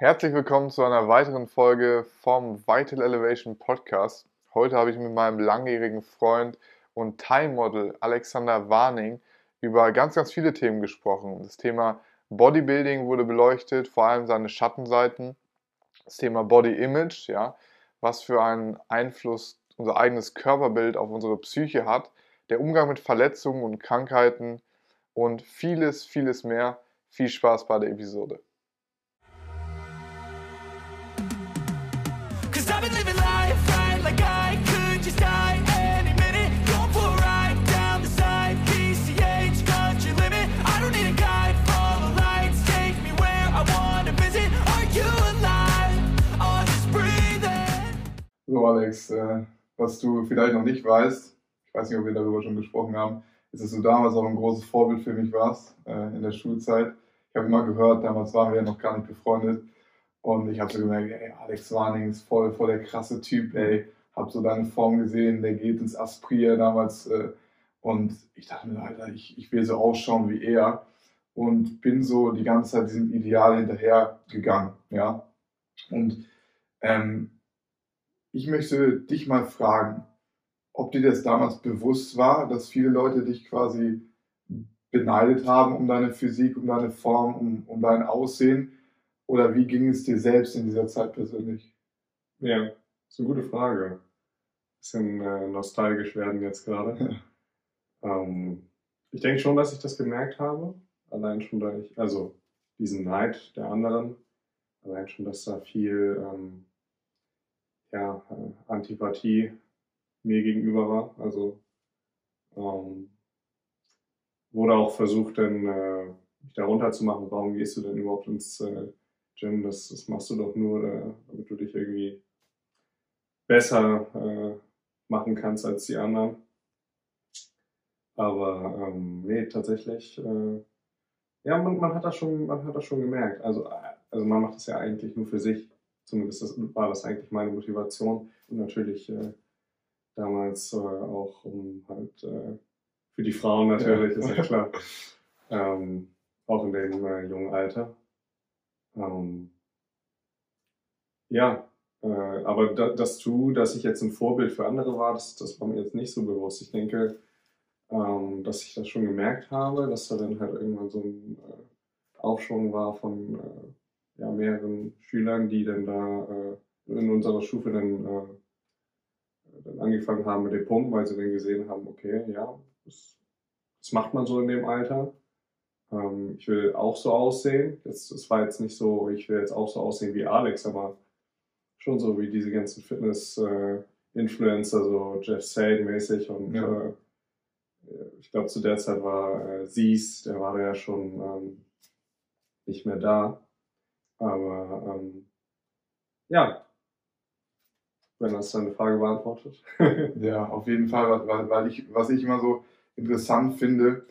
Herzlich willkommen zu einer weiteren Folge vom Vital Elevation Podcast. Heute habe ich mit meinem langjährigen Freund und Time-Model Alexander Warning über ganz, ganz viele Themen gesprochen. Das Thema Bodybuilding wurde beleuchtet, vor allem seine Schattenseiten. Das Thema Body Image, ja, was für einen Einfluss unser eigenes Körperbild auf unsere Psyche hat, der Umgang mit Verletzungen und Krankheiten und vieles, vieles mehr. Viel Spaß bei der Episode. So, Alex, äh, was du vielleicht noch nicht weißt, ich weiß nicht, ob wir darüber schon gesprochen haben, ist, dass du damals auch ein großes Vorbild für mich warst äh, in der Schulzeit. Ich habe immer gehört, damals waren wir ja noch gar nicht befreundet. Und ich habe so gemerkt, ey, Alex Warning ist voll, voll der krasse Typ, ey. Hab so deine Form gesehen, der geht ins Aspria damals. Äh, und ich dachte mir, Alter, ich, ich will so ausschauen wie er. Und bin so die ganze Zeit diesem Ideal hinterher gegangen, ja. Und ähm, ich möchte dich mal fragen, ob dir das damals bewusst war, dass viele Leute dich quasi beneidet haben um deine Physik, um deine Form, um, um dein Aussehen? Oder wie ging es dir selbst in dieser Zeit persönlich? Ja, ist eine gute Frage. Bisschen äh, nostalgisch werden jetzt gerade. ähm, ich denke schon, dass ich das gemerkt habe. Allein schon, da ich, also diesen Neid der anderen, allein schon, dass da viel ähm, ja, Antipathie mir gegenüber war. Also ähm, wurde auch versucht, dann äh, mich da runterzumachen. Warum gehst du denn überhaupt ins äh, Gym? Das, das machst du doch nur, äh, damit du dich irgendwie besser äh, machen kannst als die anderen. Aber ähm, nee, tatsächlich, äh, ja, man, man hat das schon, man hat das schon gemerkt. Also, äh, also man macht das ja eigentlich nur für sich. Zumindest das, war das eigentlich meine Motivation. Und natürlich äh, damals äh, auch um halt äh, für die Frauen natürlich, ja. ist ja klar. ähm, auch in dem äh, jungen Alter. Ähm, ja, äh, aber da, dass du, dass ich jetzt ein Vorbild für andere war, das, das war mir jetzt nicht so bewusst. Ich denke, ähm, dass ich das schon gemerkt habe, dass da dann halt irgendwann so ein äh, Aufschwung war von äh, ja, mehreren Schülern, die dann da äh, in unserer Stufe dann, äh, dann angefangen haben mit dem Pumpen, weil sie dann gesehen haben, okay, ja, das, das macht man so in dem Alter. Ähm, ich will auch so aussehen. Das, das war jetzt nicht so, ich will jetzt auch so aussehen wie Alex, aber schon so wie diese ganzen Fitness-Influencer, äh, so Jeff Sade-mäßig und ja. äh, ich glaube, zu der Zeit war äh, Sies, der war ja schon ähm, nicht mehr da. Aber ähm, ja, wenn das deine Frage beantwortet. ja, auf jeden Fall, weil, weil ich, was ich immer so interessant finde,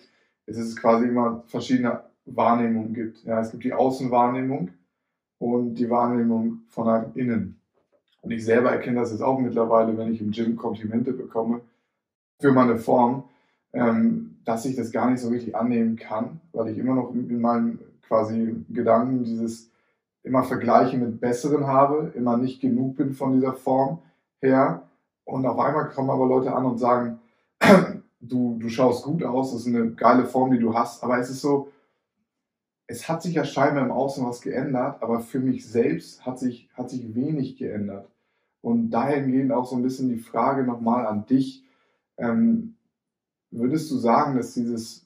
ist, dass es quasi immer verschiedene Wahrnehmungen gibt. Ja, es gibt die Außenwahrnehmung und die Wahrnehmung von einem Innen. Und ich selber erkenne das jetzt auch mittlerweile, wenn ich im Gym Komplimente bekomme für meine Form, ähm, dass ich das gar nicht so richtig annehmen kann, weil ich immer noch in meinem quasi Gedanken dieses immer Vergleiche mit besseren habe, immer nicht genug bin von dieser Form her. Und auf einmal kommen aber Leute an und sagen, du, du schaust gut aus, das ist eine geile Form, die du hast. Aber es ist so, es hat sich ja scheinbar im Außen was geändert, aber für mich selbst hat sich, hat sich wenig geändert. Und dahingehend auch so ein bisschen die Frage nochmal an dich. Ähm, würdest du sagen, dass dieses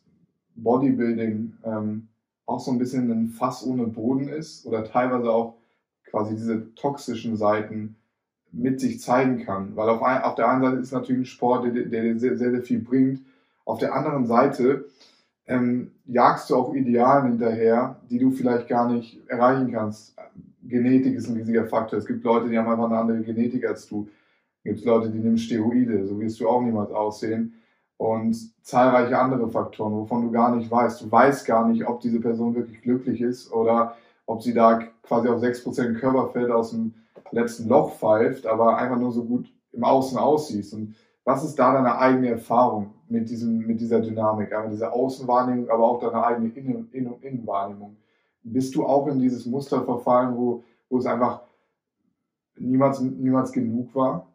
Bodybuilding ähm, auch so ein bisschen ein Fass ohne Boden ist oder teilweise auch quasi diese toxischen Seiten mit sich zeigen kann. Weil auf, ein, auf der einen Seite ist natürlich ein Sport, der, dir sehr, sehr, sehr viel bringt. Auf der anderen Seite ähm, jagst du auch Idealen hinterher, die du vielleicht gar nicht erreichen kannst. Genetik ist ein riesiger Faktor. Es gibt Leute, die haben einfach eine andere Genetik als du. Es gibt Leute, die nehmen Steroide, so wirst du auch niemals aussehen und zahlreiche andere Faktoren, wovon du gar nicht weißt. Du weißt gar nicht, ob diese Person wirklich glücklich ist oder ob sie da quasi auf 6% Körperfett aus dem letzten Loch pfeift, aber einfach nur so gut im Außen aussiehst. Und was ist da deine eigene Erfahrung mit, diesem, mit dieser Dynamik, einmal dieser Außenwahrnehmung, aber auch deine eigene Innen- Innen- Innenwahrnehmung? Bist du auch in dieses Muster verfallen, wo, wo es einfach niemals, niemals genug war?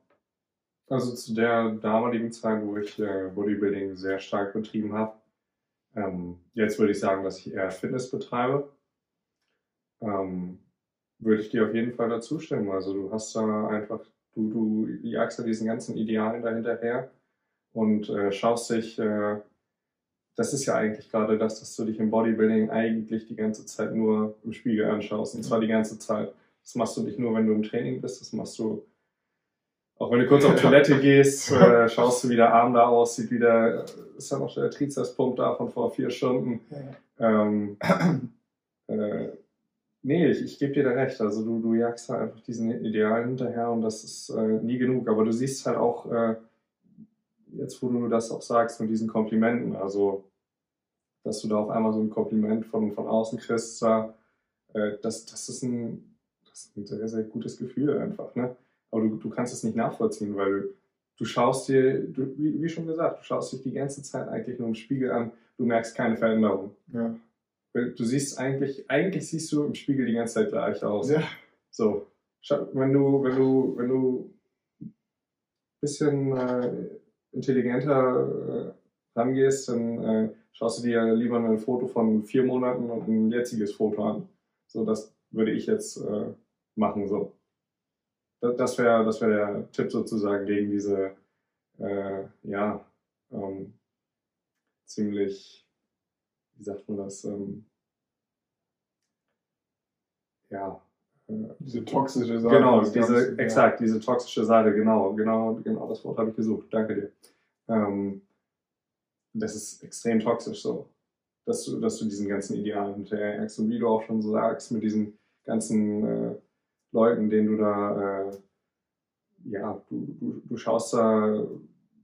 Also zu der damaligen Zeit, wo ich äh, Bodybuilding sehr stark betrieben habe, ähm, jetzt würde ich sagen, dass ich eher Fitness betreibe. Ähm, würde ich dir auf jeden Fall dazu stimmen. Also du hast da einfach, du, du jagst da diesen ganzen Idealen dahinterher und äh, schaust dich, äh, das ist ja eigentlich gerade das, dass du dich im Bodybuilding eigentlich die ganze Zeit nur im Spiegel anschaust. Und zwar die ganze Zeit. Das machst du nicht nur, wenn du im Training bist, das machst du auch wenn du kurz auf Toilette gehst, äh, schaust du, wie der Arm da aussieht, wie der, ist ja noch der Trizepspunkt da von vor vier Stunden. Ähm, äh, nee, ich, ich gebe dir da recht. Also du, du jagst da einfach diesen Idealen hinterher und das ist äh, nie genug. Aber du siehst halt auch, äh, jetzt wo du das auch sagst mit diesen Komplimenten, also dass du da auf einmal so ein Kompliment von, von außen kriegst, da, äh, das, das, ist ein, das ist ein sehr, sehr gutes Gefühl einfach. Ne? Aber du, du kannst es nicht nachvollziehen, weil du schaust dir, du, wie, wie, schon gesagt, du schaust dich die ganze Zeit eigentlich nur im Spiegel an, du merkst keine Veränderung. Ja. Du siehst eigentlich, eigentlich siehst du im Spiegel die ganze Zeit gleich aus. Ja. So. Wenn du, wenn du, wenn du ein bisschen äh, intelligenter äh, rangehst, dann äh, schaust du dir lieber ein Foto von vier Monaten und ein jetziges Foto an. So, das würde ich jetzt äh, machen. So das wäre das wär der Tipp sozusagen gegen diese, äh, ja, ähm, ziemlich, wie sagt man das, ähm, ja, äh, diese toxische Seite. Genau, diese, Ganze, exakt, ja. diese toxische Seite, genau, genau, genau das Wort habe ich gesucht. Danke dir. Ähm, das ist extrem toxisch so, dass du, dass du diesen ganzen Idealen hinterherjagst und wie du auch schon so sagst, mit diesen ganzen äh, Leuten, denen du da, äh, ja, du, du, du schaust da,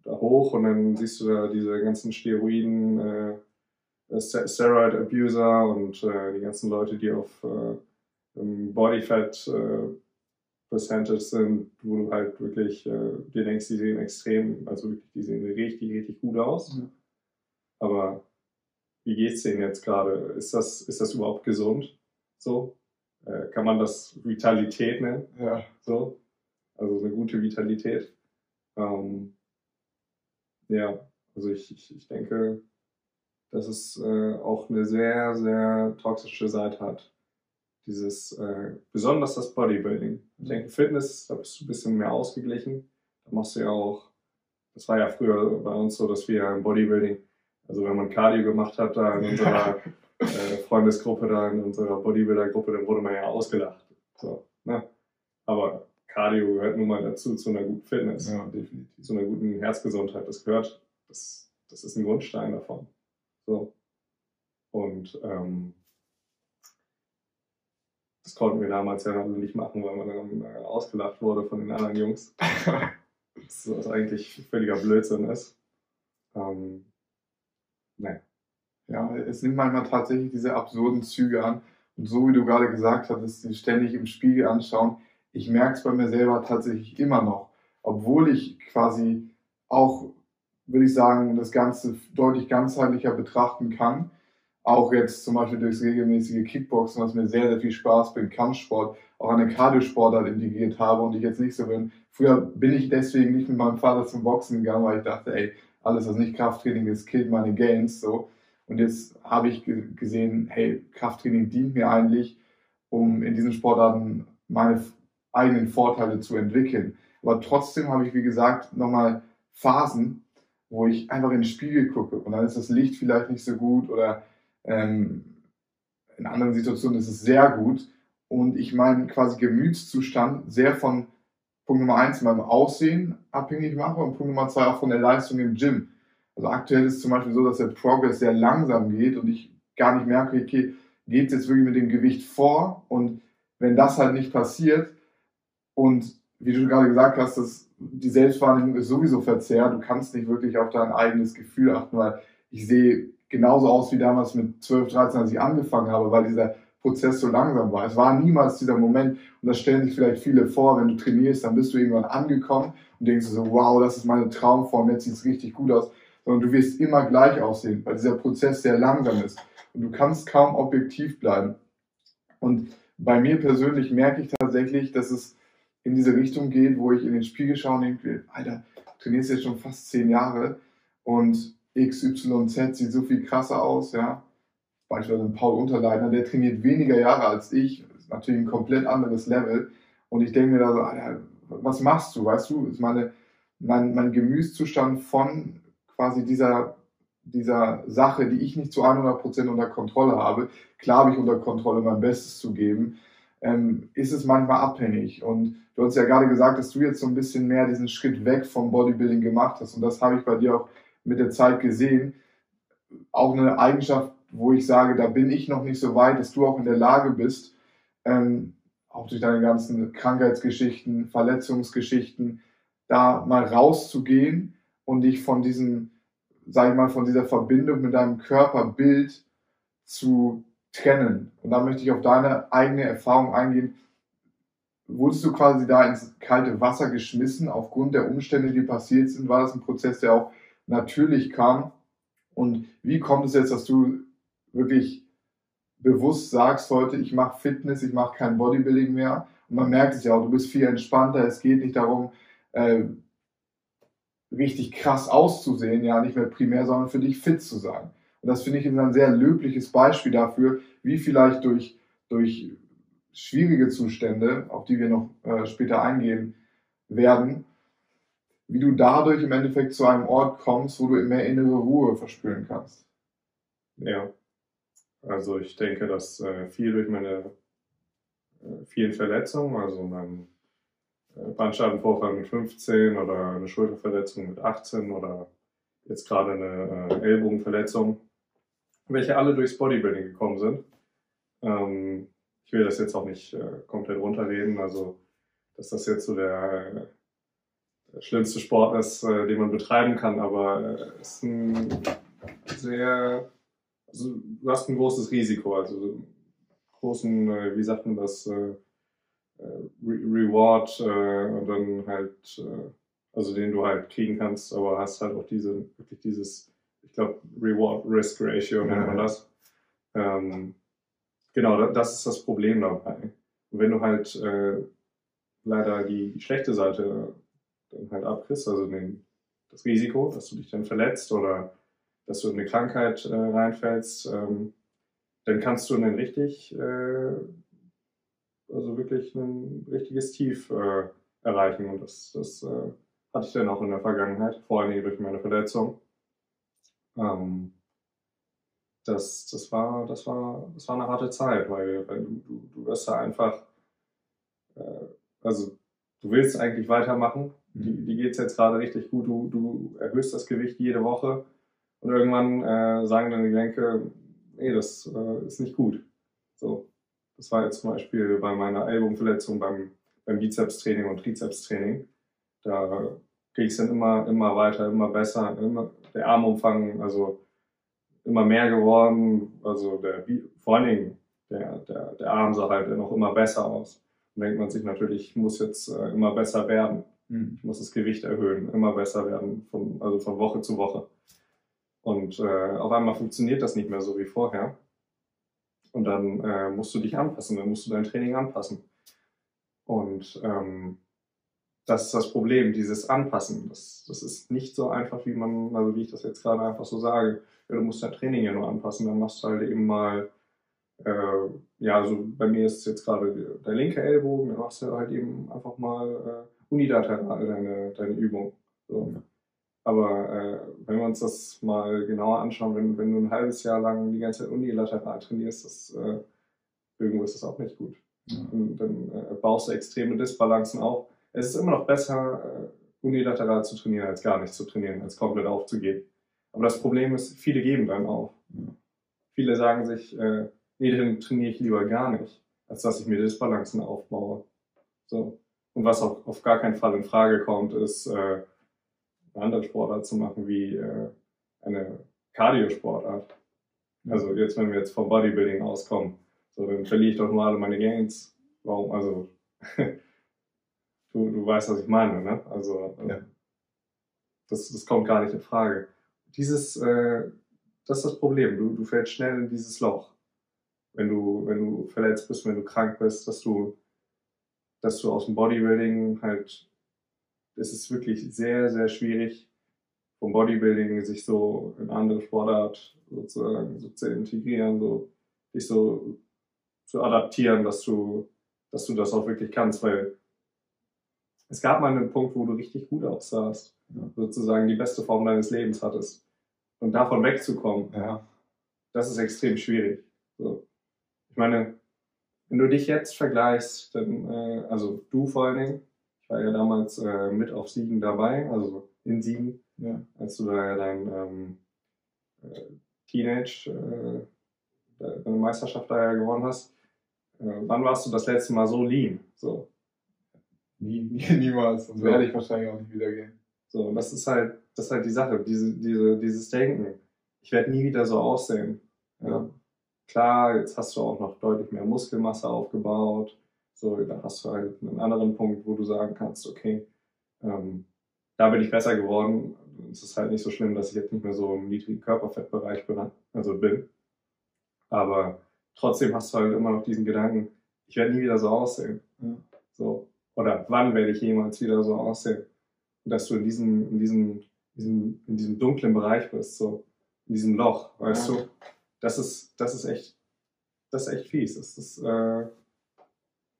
da hoch und dann siehst du da diese ganzen Steroiden, äh, Steroid Abuser und äh, die ganzen Leute, die auf äh, Bodyfat äh, Percentage sind, wo du halt wirklich äh, dir denkst, die sehen extrem, also wirklich, die sehen richtig, richtig gut aus. Mhm. Aber wie geht's denen jetzt gerade? Ist das, ist das überhaupt gesund? So? Äh, kann man das Vitalität nennen. Ja. So. Also eine gute Vitalität. Ähm, ja, also ich, ich, ich denke, dass es äh, auch eine sehr, sehr toxische Seite hat. Dieses, äh, besonders das Bodybuilding. Ich denke, Fitness, da bist du ein bisschen mehr ausgeglichen. Da machst du ja auch, das war ja früher bei uns so, dass wir im Bodybuilding, also wenn man Cardio gemacht hat, da in unserer äh, Freundesgruppe da, in unserer Bodybuilder-Gruppe, dann wurde man ja ausgelacht. So, ne? Aber Cardio gehört nun mal dazu, zu einer guten Fitness. Ja, definitiv. Zu einer guten Herzgesundheit. Das gehört, das, das ist ein Grundstein davon. So. Und ähm, das konnten wir damals ja noch nicht machen, weil man dann ausgelacht wurde von den anderen Jungs. das, was eigentlich völliger Blödsinn ist. Ähm, naja. Ja, es nimmt manchmal tatsächlich diese absurden Züge an. Und so wie du gerade gesagt hattest, die ständig im Spiegel anschauen, ich merke es bei mir selber tatsächlich immer noch. Obwohl ich quasi auch, würde ich sagen, das Ganze deutlich ganzheitlicher betrachten kann. Auch jetzt zum Beispiel durchs regelmäßige Kickboxen, was mir sehr, sehr viel Spaß bringt, Kampfsport, auch eine Kardiosportart integriert habe und ich jetzt nicht so bin. Früher bin ich deswegen nicht mit meinem Vater zum Boxen gegangen, weil ich dachte, ey, alles, was nicht Krafttraining ist, killt meine Gains, so. Und jetzt habe ich gesehen, hey, Krafttraining dient mir eigentlich, um in diesen Sportarten meine eigenen Vorteile zu entwickeln. Aber trotzdem habe ich, wie gesagt, nochmal Phasen, wo ich einfach in den Spiegel gucke und dann ist das Licht vielleicht nicht so gut oder ähm, in anderen Situationen ist es sehr gut und ich meinen quasi Gemütszustand sehr von Punkt Nummer eins meinem Aussehen abhängig mache und Punkt Nummer zwei auch von der Leistung im Gym. Also aktuell ist zum Beispiel so, dass der Progress sehr langsam geht und ich gar nicht merke, okay, geht es jetzt wirklich mit dem Gewicht vor? Und wenn das halt nicht passiert und wie du gerade gesagt hast, dass die Selbstwahrnehmung ist sowieso verzerrt, du kannst nicht wirklich auf dein eigenes Gefühl achten, weil ich sehe genauso aus wie damals mit 12, 13, als ich angefangen habe, weil dieser Prozess so langsam war. Es war niemals dieser Moment, und das stellen sich vielleicht viele vor, wenn du trainierst, dann bist du irgendwann angekommen und denkst so, wow, das ist meine Traumform, jetzt sieht es richtig gut aus sondern du wirst immer gleich aussehen, weil dieser Prozess sehr langsam ist und du kannst kaum objektiv bleiben. Und bei mir persönlich merke ich tatsächlich, dass es in diese Richtung geht, wo ich in den Spiegel schaue und denke, Alter, du trainierst jetzt schon fast zehn Jahre und XYZ sieht so viel krasser aus, ja. Beispielsweise Paul Unterleitner, der trainiert weniger Jahre als ich, ist natürlich ein komplett anderes Level. Und ich denke mir da so, Alter, was machst du? Weißt du, ist meine, mein, mein Gemüszustand von quasi dieser, dieser Sache, die ich nicht zu 100% unter Kontrolle habe, klar habe ich unter Kontrolle, mein Bestes zu geben, ähm, ist es manchmal abhängig. Und du hast ja gerade gesagt, dass du jetzt so ein bisschen mehr diesen Schritt weg vom Bodybuilding gemacht hast. Und das habe ich bei dir auch mit der Zeit gesehen. Auch eine Eigenschaft, wo ich sage, da bin ich noch nicht so weit, dass du auch in der Lage bist, ähm, auch durch deine ganzen Krankheitsgeschichten, Verletzungsgeschichten, da mal rauszugehen und dich von diesem, sag ich mal, von dieser Verbindung mit deinem Körperbild zu trennen. Und da möchte ich auf deine eigene Erfahrung eingehen. Wurdest du quasi da ins kalte Wasser geschmissen aufgrund der Umstände, die passiert sind? War das ein Prozess, der auch natürlich kam? Und wie kommt es jetzt, dass du wirklich bewusst sagst heute, ich mache Fitness, ich mache kein Bodybuilding mehr? Und man merkt es ja auch, du bist viel entspannter. Es geht nicht darum, äh, richtig krass auszusehen, ja, nicht mehr primär, sondern für dich fit zu sein. Und das finde ich ein sehr löbliches Beispiel dafür, wie vielleicht durch, durch schwierige Zustände, auf die wir noch äh, später eingehen werden, wie du dadurch im Endeffekt zu einem Ort kommst, wo du mehr innere Ruhe verspüren kannst. Ja, also ich denke, dass äh, viel durch meine äh, vielen Verletzungen, also mein Bandscheibenvorfall mit 15 oder eine Schulterverletzung mit 18 oder jetzt gerade eine äh, Ellbogenverletzung, welche alle durchs Bodybuilding gekommen sind. Ähm, ich will das jetzt auch nicht äh, komplett runterreden, also dass das jetzt so der, der schlimmste Sport ist, äh, den man betreiben kann, aber äh, es ist ein sehr, also du hast ein großes Risiko, also großen, äh, wie sagt man das, äh, äh, Re Reward und dann halt, also den du halt kriegen kannst, aber hast halt auch diese, wirklich dieses ich glaube, Reward-Risk-Ratio nennt man das. Ähm, genau, das ist das Problem dabei. Und wenn du halt äh, leider die schlechte Seite dann halt abkriegst, also den, das Risiko, dass du dich dann verletzt oder dass du in eine Krankheit äh, reinfällst, ähm, dann kannst du dann richtig, äh, wirklich ein richtiges Tief äh, erreichen. Und das, das äh, hatte ich dann auch in der Vergangenheit, vor allem durch meine Verletzung. Ähm, das, das, war, das, war, das war eine harte Zeit, weil, weil du, du, du wirst da einfach, äh, also du willst eigentlich weitermachen, die, mhm. die geht es jetzt gerade richtig gut, du, du erhöhst das Gewicht jede Woche und irgendwann äh, sagen deine Gelenke, nee, das äh, ist nicht gut. So, das war jetzt zum Beispiel bei meiner Ellbogenverletzung beim, beim Bizepstraining und Trizepstraining. Da kriege ich es dann immer, immer weiter, immer besser, immer, der Armumfang, also immer mehr geworden, also der, vor allen Dingen der, der, der Arm sah halt noch immer besser aus. Dann denkt man sich natürlich, ich muss jetzt äh, immer besser werden. Mhm. Ich muss das Gewicht erhöhen, immer besser werden, von, also von Woche zu Woche. Und äh, auf einmal funktioniert das nicht mehr so wie vorher. Und dann äh, musst du dich anpassen, dann musst du dein Training anpassen. Und ähm, das ist das Problem, dieses Anpassen. Das, das ist nicht so einfach, wie man, also wie ich das jetzt gerade einfach so sage. Ja, du musst dein Training ja nur anpassen, dann machst du halt eben mal, äh, ja, also bei mir ist jetzt gerade der linke Ellbogen, dann machst du halt eben einfach mal äh, unilateral deine, deine Übung. So. Aber äh, wenn wir uns das mal genauer anschauen, wenn, wenn du ein halbes Jahr lang die ganze Zeit unilateral trainierst, das, äh, irgendwo ist das auch nicht gut. Ja. Und dann äh, baust du extreme Disbalancen auf es ist immer noch besser, äh, unilateral zu trainieren, als gar nicht zu trainieren, als komplett aufzugeben. Aber das Problem ist, viele geben dann auf. Viele sagen sich, äh, nee, dann trainiere ich lieber gar nicht, als dass ich mir Disbalancen aufbaue. So. Und was auch auf gar keinen Fall in Frage kommt, ist, äh, eine andere Sportart zu machen, wie äh, eine Cardio-Sportart. Also jetzt, wenn wir jetzt vom Bodybuilding auskommen, so, dann verliere ich doch nur alle meine Gains. Warum? Also du, du weißt, was ich meine, ne? Also äh, ja. das, das kommt gar nicht in Frage. Dieses, äh, das ist das Problem. Du, du fällst schnell in dieses Loch. wenn du, wenn du verletzt bist, wenn du krank bist, dass du, dass du aus dem Bodybuilding halt, es ist wirklich sehr, sehr schwierig, vom Bodybuilding sich so in andere Sportart sozusagen so zu integrieren, so dich so zu adaptieren, dass du, dass du das auch wirklich kannst, weil es gab mal einen Punkt, wo du richtig gut aussahst, ja. sozusagen die beste Form deines Lebens hattest. Und davon wegzukommen, ja. das ist extrem schwierig. So. Ich meine, wenn du dich jetzt vergleichst, dann, äh, also du vor allen Dingen, war ja damals äh, mit auf Siegen dabei, also in Siegen, ja. als du da ja dein ähm, äh, Teenage, äh, deine Meisterschaft da ja gewonnen hast. Äh, wann warst du das letzte Mal so lean? So. Nie, nie, niemals. Und so. werde ich wahrscheinlich auch nicht wieder gehen. So, und das ist halt, das ist halt die Sache, diese, diese, dieses Denken. Ich werde nie wieder so aussehen. Ja. Klar, jetzt hast du auch noch deutlich mehr Muskelmasse aufgebaut. So, da hast du halt einen anderen Punkt, wo du sagen kannst, okay, ähm, da bin ich besser geworden. Es ist halt nicht so schlimm, dass ich jetzt nicht mehr so im niedrigen Körperfettbereich bin, also bin. Aber trotzdem hast du halt immer noch diesen Gedanken, ich werde nie wieder so aussehen. Ja. So. Oder wann werde ich jemals wieder so aussehen? Dass du in diesem, in diesem, diesem, in diesem dunklen Bereich bist, so in diesem Loch, weißt ja. du? Das ist, das ist echt, das ist echt fies. Das ist, äh,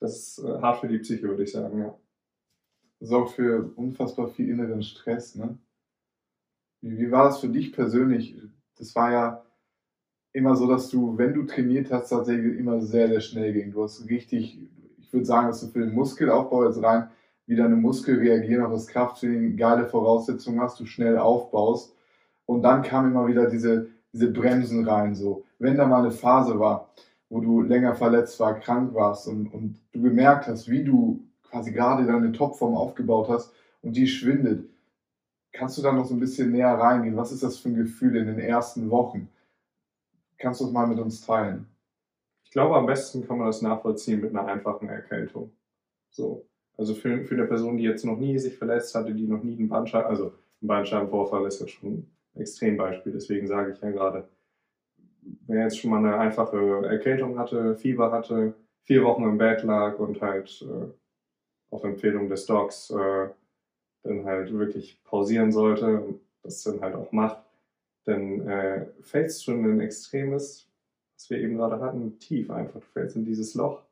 das ist äh, hart für die Psyche, würde ich sagen, ja. Sorgt für unfassbar viel inneren Stress, ne? Wie, wie war das für dich persönlich? Das war ja immer so, dass du, wenn du trainiert hast, tatsächlich immer sehr, sehr schnell ging. Du hast richtig, ich würde sagen, dass du für den Muskelaufbau jetzt rein, wie deine Muskeln reagieren auf das Krafttraining, geile Voraussetzungen hast, du schnell aufbaust. Und dann kam immer wieder diese, diese Bremsen rein, so. Wenn da mal eine Phase war, wo du länger verletzt war, krank warst und, und du gemerkt hast, wie du quasi gerade deine Topform aufgebaut hast und die schwindet, kannst du da noch so ein bisschen näher reingehen? Was ist das für ein Gefühl in den ersten Wochen? Kannst du es mal mit uns teilen? Ich glaube, am besten kann man das nachvollziehen mit einer einfachen Erkältung. So. Also für, für eine Person, die jetzt noch nie sich verletzt hatte, die noch nie einen Bandscheiben, also ein Bandscheibenvorfall ist ja schon ein Extrembeispiel, deswegen sage ich ja gerade, wer jetzt schon mal eine einfache Erkältung hatte, Fieber hatte, vier Wochen im Bett lag und halt äh, auf Empfehlung des Docs äh, dann halt wirklich pausieren sollte und das dann halt auch macht, dann äh, fällst du in ein extremes, was wir eben gerade hatten, tief einfach. Du fällst in dieses Loch,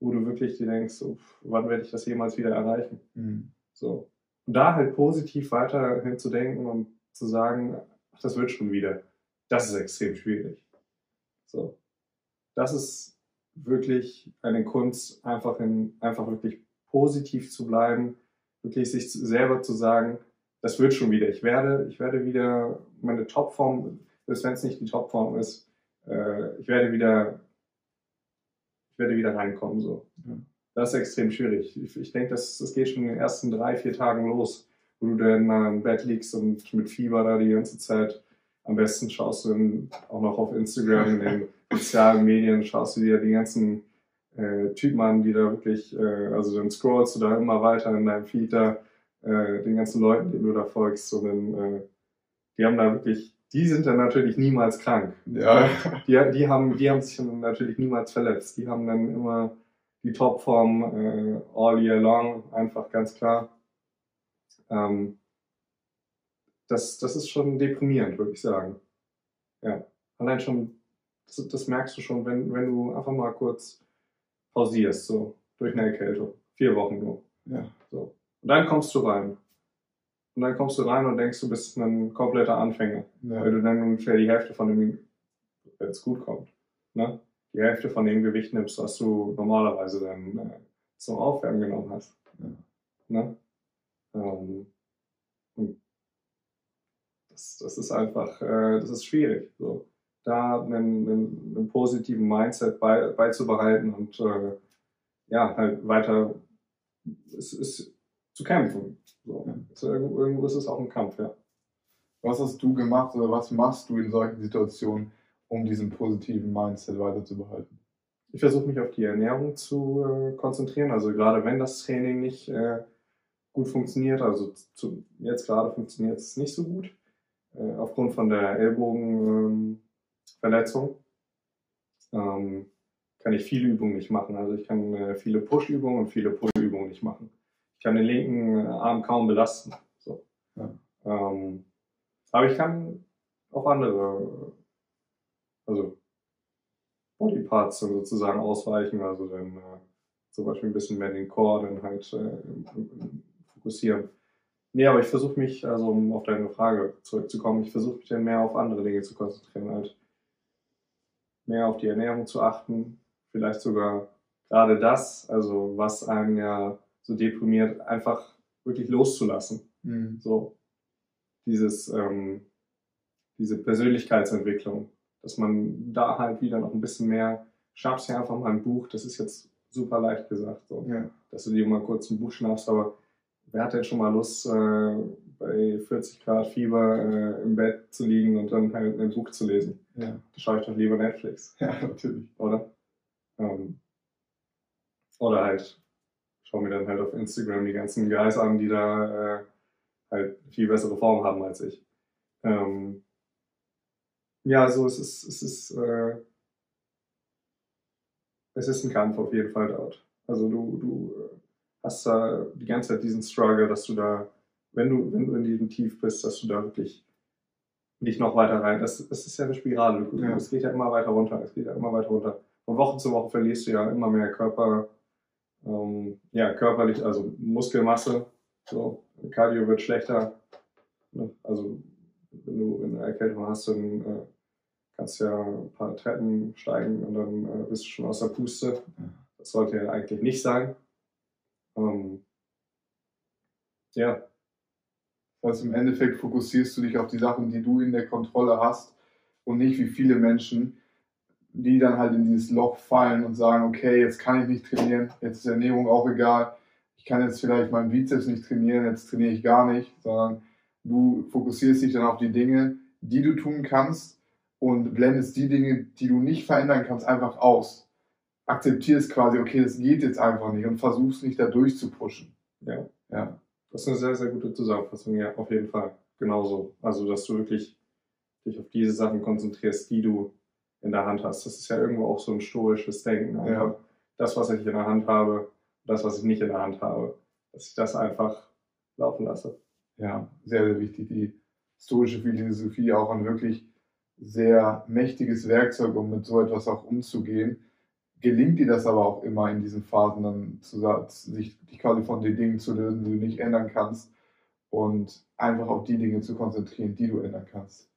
wo du wirklich dir denkst, so, wann werde ich das jemals wieder erreichen? Mhm. So. Und da halt positiv weiterhin zu denken und zu sagen, ach, das wird schon wieder. Das ist extrem schwierig. So. Das ist wirklich eine Kunst, einfach in, einfach wirklich positiv zu bleiben, wirklich sich selber zu sagen, das wird schon wieder. Ich werde, ich werde wieder meine Topform, selbst wenn es nicht die Topform ist, äh, ich werde wieder, ich werde wieder reinkommen. So. Ja. Das ist extrem schwierig. Ich, ich denke, das, das geht schon in den ersten drei, vier Tagen los, wo du dann mal im Bett liegst und mit Fieber da die ganze Zeit am besten schaust du in, auch noch auf Instagram, in den sozialen Medien, schaust du dir die ganzen äh, Typen an, die da wirklich, äh, also dann scrollst du da immer weiter in deinem Feed da äh, den ganzen Leuten, denen du da folgst, und dann, äh, die haben da wirklich, die sind dann natürlich niemals krank. Ja. Die, die, haben, die haben sich dann natürlich niemals verletzt. Die haben dann immer die Topform äh, all year long, einfach ganz klar. Ähm, das, das ist schon deprimierend, würde ich sagen. Ja. Allein schon, das, das merkst du schon, wenn, wenn du einfach mal kurz pausierst, so durch eine Erkältung. Vier Wochen nur. Ja. So. Und dann kommst du rein. Und dann kommst du rein und denkst, du bist ein kompletter Anfänger. Ja. Weil du dann ungefähr die Hälfte von dem, wenn es gut kommt, ne? die Hälfte von dem Gewicht nimmst, was du normalerweise dann äh, zum Aufwärmen genommen hast. Ja. Ne? Ähm, und das, das ist einfach, äh, das ist schwierig. So. Da einen, einen, einen positiven Mindset bei, beizubehalten und äh, ja, halt weiter, es ist zu kämpfen. So. Also irgendwo ist es auch ein Kampf, ja. Was hast du gemacht oder was machst du in solchen Situationen, um diesen positiven Mindset weiterzubehalten? Ich versuche mich auf die Ernährung zu äh, konzentrieren. Also gerade wenn das Training nicht äh, gut funktioniert, also zu, jetzt gerade funktioniert es nicht so gut, äh, aufgrund von der Ellbogenverletzung. Ähm, kann ich viele Übungen nicht machen. Also ich kann äh, viele Push-Übungen und viele Pull-Übungen nicht machen. Ich kann den linken Arm kaum belasten. So. Ja. Ähm, aber ich kann auf andere, also Bodyparts sozusagen ausweichen, also dann äh, zum Beispiel ein bisschen mehr den Core dann halt äh, fokussieren. Nee, aber ich versuche mich, also um auf deine Frage zurückzukommen, ich versuche mich dann mehr auf andere Dinge zu konzentrieren, halt mehr auf die Ernährung zu achten, vielleicht sogar gerade das, also was einen ja so deprimiert, einfach wirklich loszulassen. Mhm. So dieses, ähm, diese Persönlichkeitsentwicklung, dass man da halt wieder noch ein bisschen mehr, schnappst dir einfach mal ein Buch, das ist jetzt super leicht gesagt, so, Ja. dass du dir mal kurz ein Buch schnappst, aber wer hat denn schon mal Lust, äh, bei 40 Grad Fieber äh, im Bett zu liegen und dann halt ein Buch zu lesen? Ja. Da schaue ich doch lieber Netflix, ja, natürlich. oder? Ähm, oder halt, schau mir dann halt auf Instagram die ganzen Guys an, die da äh, halt viel bessere Form haben als ich. Ähm, ja, so es ist, es ist, äh, es ist ein Kampf auf jeden Fall dort. Also du, du äh, hast da die ganze Zeit diesen Struggle, dass du da, wenn du, wenn du in diesem Tief bist, dass du da wirklich nicht noch weiter rein. Das, das ist ja eine Spirale. Du, Ja. Es geht ja immer weiter runter. Es geht ja immer weiter runter. Von Woche zu Woche verlierst du ja immer mehr Körper, ähm, ja, körperlich, also Muskelmasse. So, Cardio wird schlechter. Ne? Also wenn du wenn du eine Erkältung hast, dann äh, kannst du ja ein paar Treppen steigen und dann äh, bist du schon aus der Puste. Das sollte ja eigentlich nicht sein. Ähm, ja, Also im Endeffekt fokussierst du dich auf die Sachen, die du in der Kontrolle hast und nicht wie viele Menschen, die dann halt in dieses Loch fallen und sagen, okay, jetzt kann ich nicht trainieren, jetzt ist Ernährung auch egal, ich kann jetzt vielleicht meinen Bizeps nicht trainieren, jetzt trainiere ich gar nicht, sondern du fokussierst dich dann auf die Dinge, die du tun kannst und blendest die Dinge, die du nicht verändern kannst, einfach aus. Akzeptierst quasi, okay, das geht jetzt einfach nicht und versuchst nicht da durchzupushen. Ja. Ja. Das ist eine sehr, sehr gute Zusammenfassung, ja, auf jeden Fall. Genauso. Also, dass du wirklich dich auf diese Sachen konzentrierst, die du in der Hand hast. Das ist ja irgendwo auch so ein stoisches Denken. Einfach Ja. das, was ich in der Hand habe, das, was ich nicht in der Hand habe, dass ich das einfach laufen lasse. ja, sehr, sehr wichtig. Die stoische Philosophie auch ein wirklich sehr mächtiges Werkzeug, um mit so etwas auch umzugehen. Gelingt dir das aber auch immer in diesen Phasen dann zu, sich dich quasi von den Dingen zu lösen, die du nicht ändern kannst und einfach auf die Dinge zu konzentrieren, die du ändern kannst.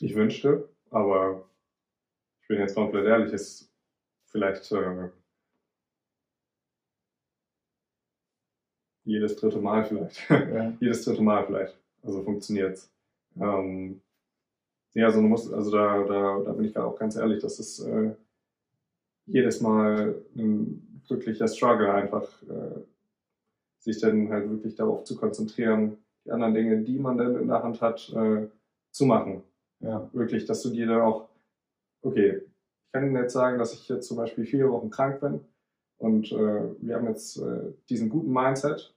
Ich wünschte, aber ich bin jetzt komplett ehrlich, ist vielleicht äh, jedes dritte Mal vielleicht. Ja, jedes dritte Mal vielleicht. Also funktioniert's. Ähm, ja, also du musst, also da, da, da bin ich auch ganz ehrlich, das ist äh, jedes Mal ein wirklicher Struggle einfach, äh, sich dann halt wirklich darauf zu konzentrieren, die anderen Dinge, die man dann in der Hand hat, äh, zu machen. ja, Wirklich, dass du dir dann auch, okay, ich kann Ihnen jetzt sagen, dass ich jetzt zum Beispiel vier Wochen krank bin und äh, wir haben jetzt äh, diesen guten Mindset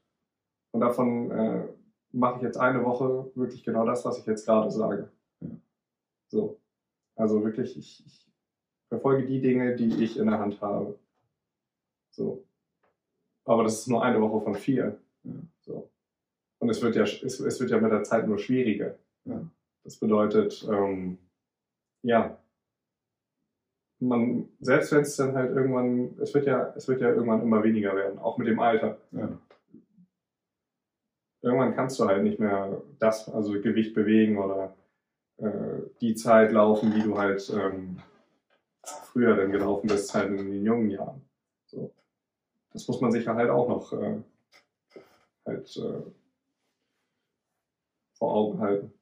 und davon äh, mache ich jetzt eine Woche wirklich genau das, was ich jetzt gerade sage. Ja. So. Also wirklich, ich, ich verfolge die Dinge, die ich in der Hand habe. So. Aber das ist nur eine Woche von vier. Ja. So. Und es wird ja, es, es wird ja mit der Zeit nur schwieriger. Ja. Das bedeutet, ähm, ja, man, selbst wenn es dann halt irgendwann, es wird ja, es wird ja irgendwann immer weniger werden, auch mit dem Alter. ja, Irgendwann kannst du halt nicht mehr das, also Gewicht bewegen oder äh, die Zeit laufen, die du halt ähm, früher dann gelaufen bist, halt in den jungen Jahren. So. Das muss man sich halt auch noch äh, halt äh, vor Augen halten.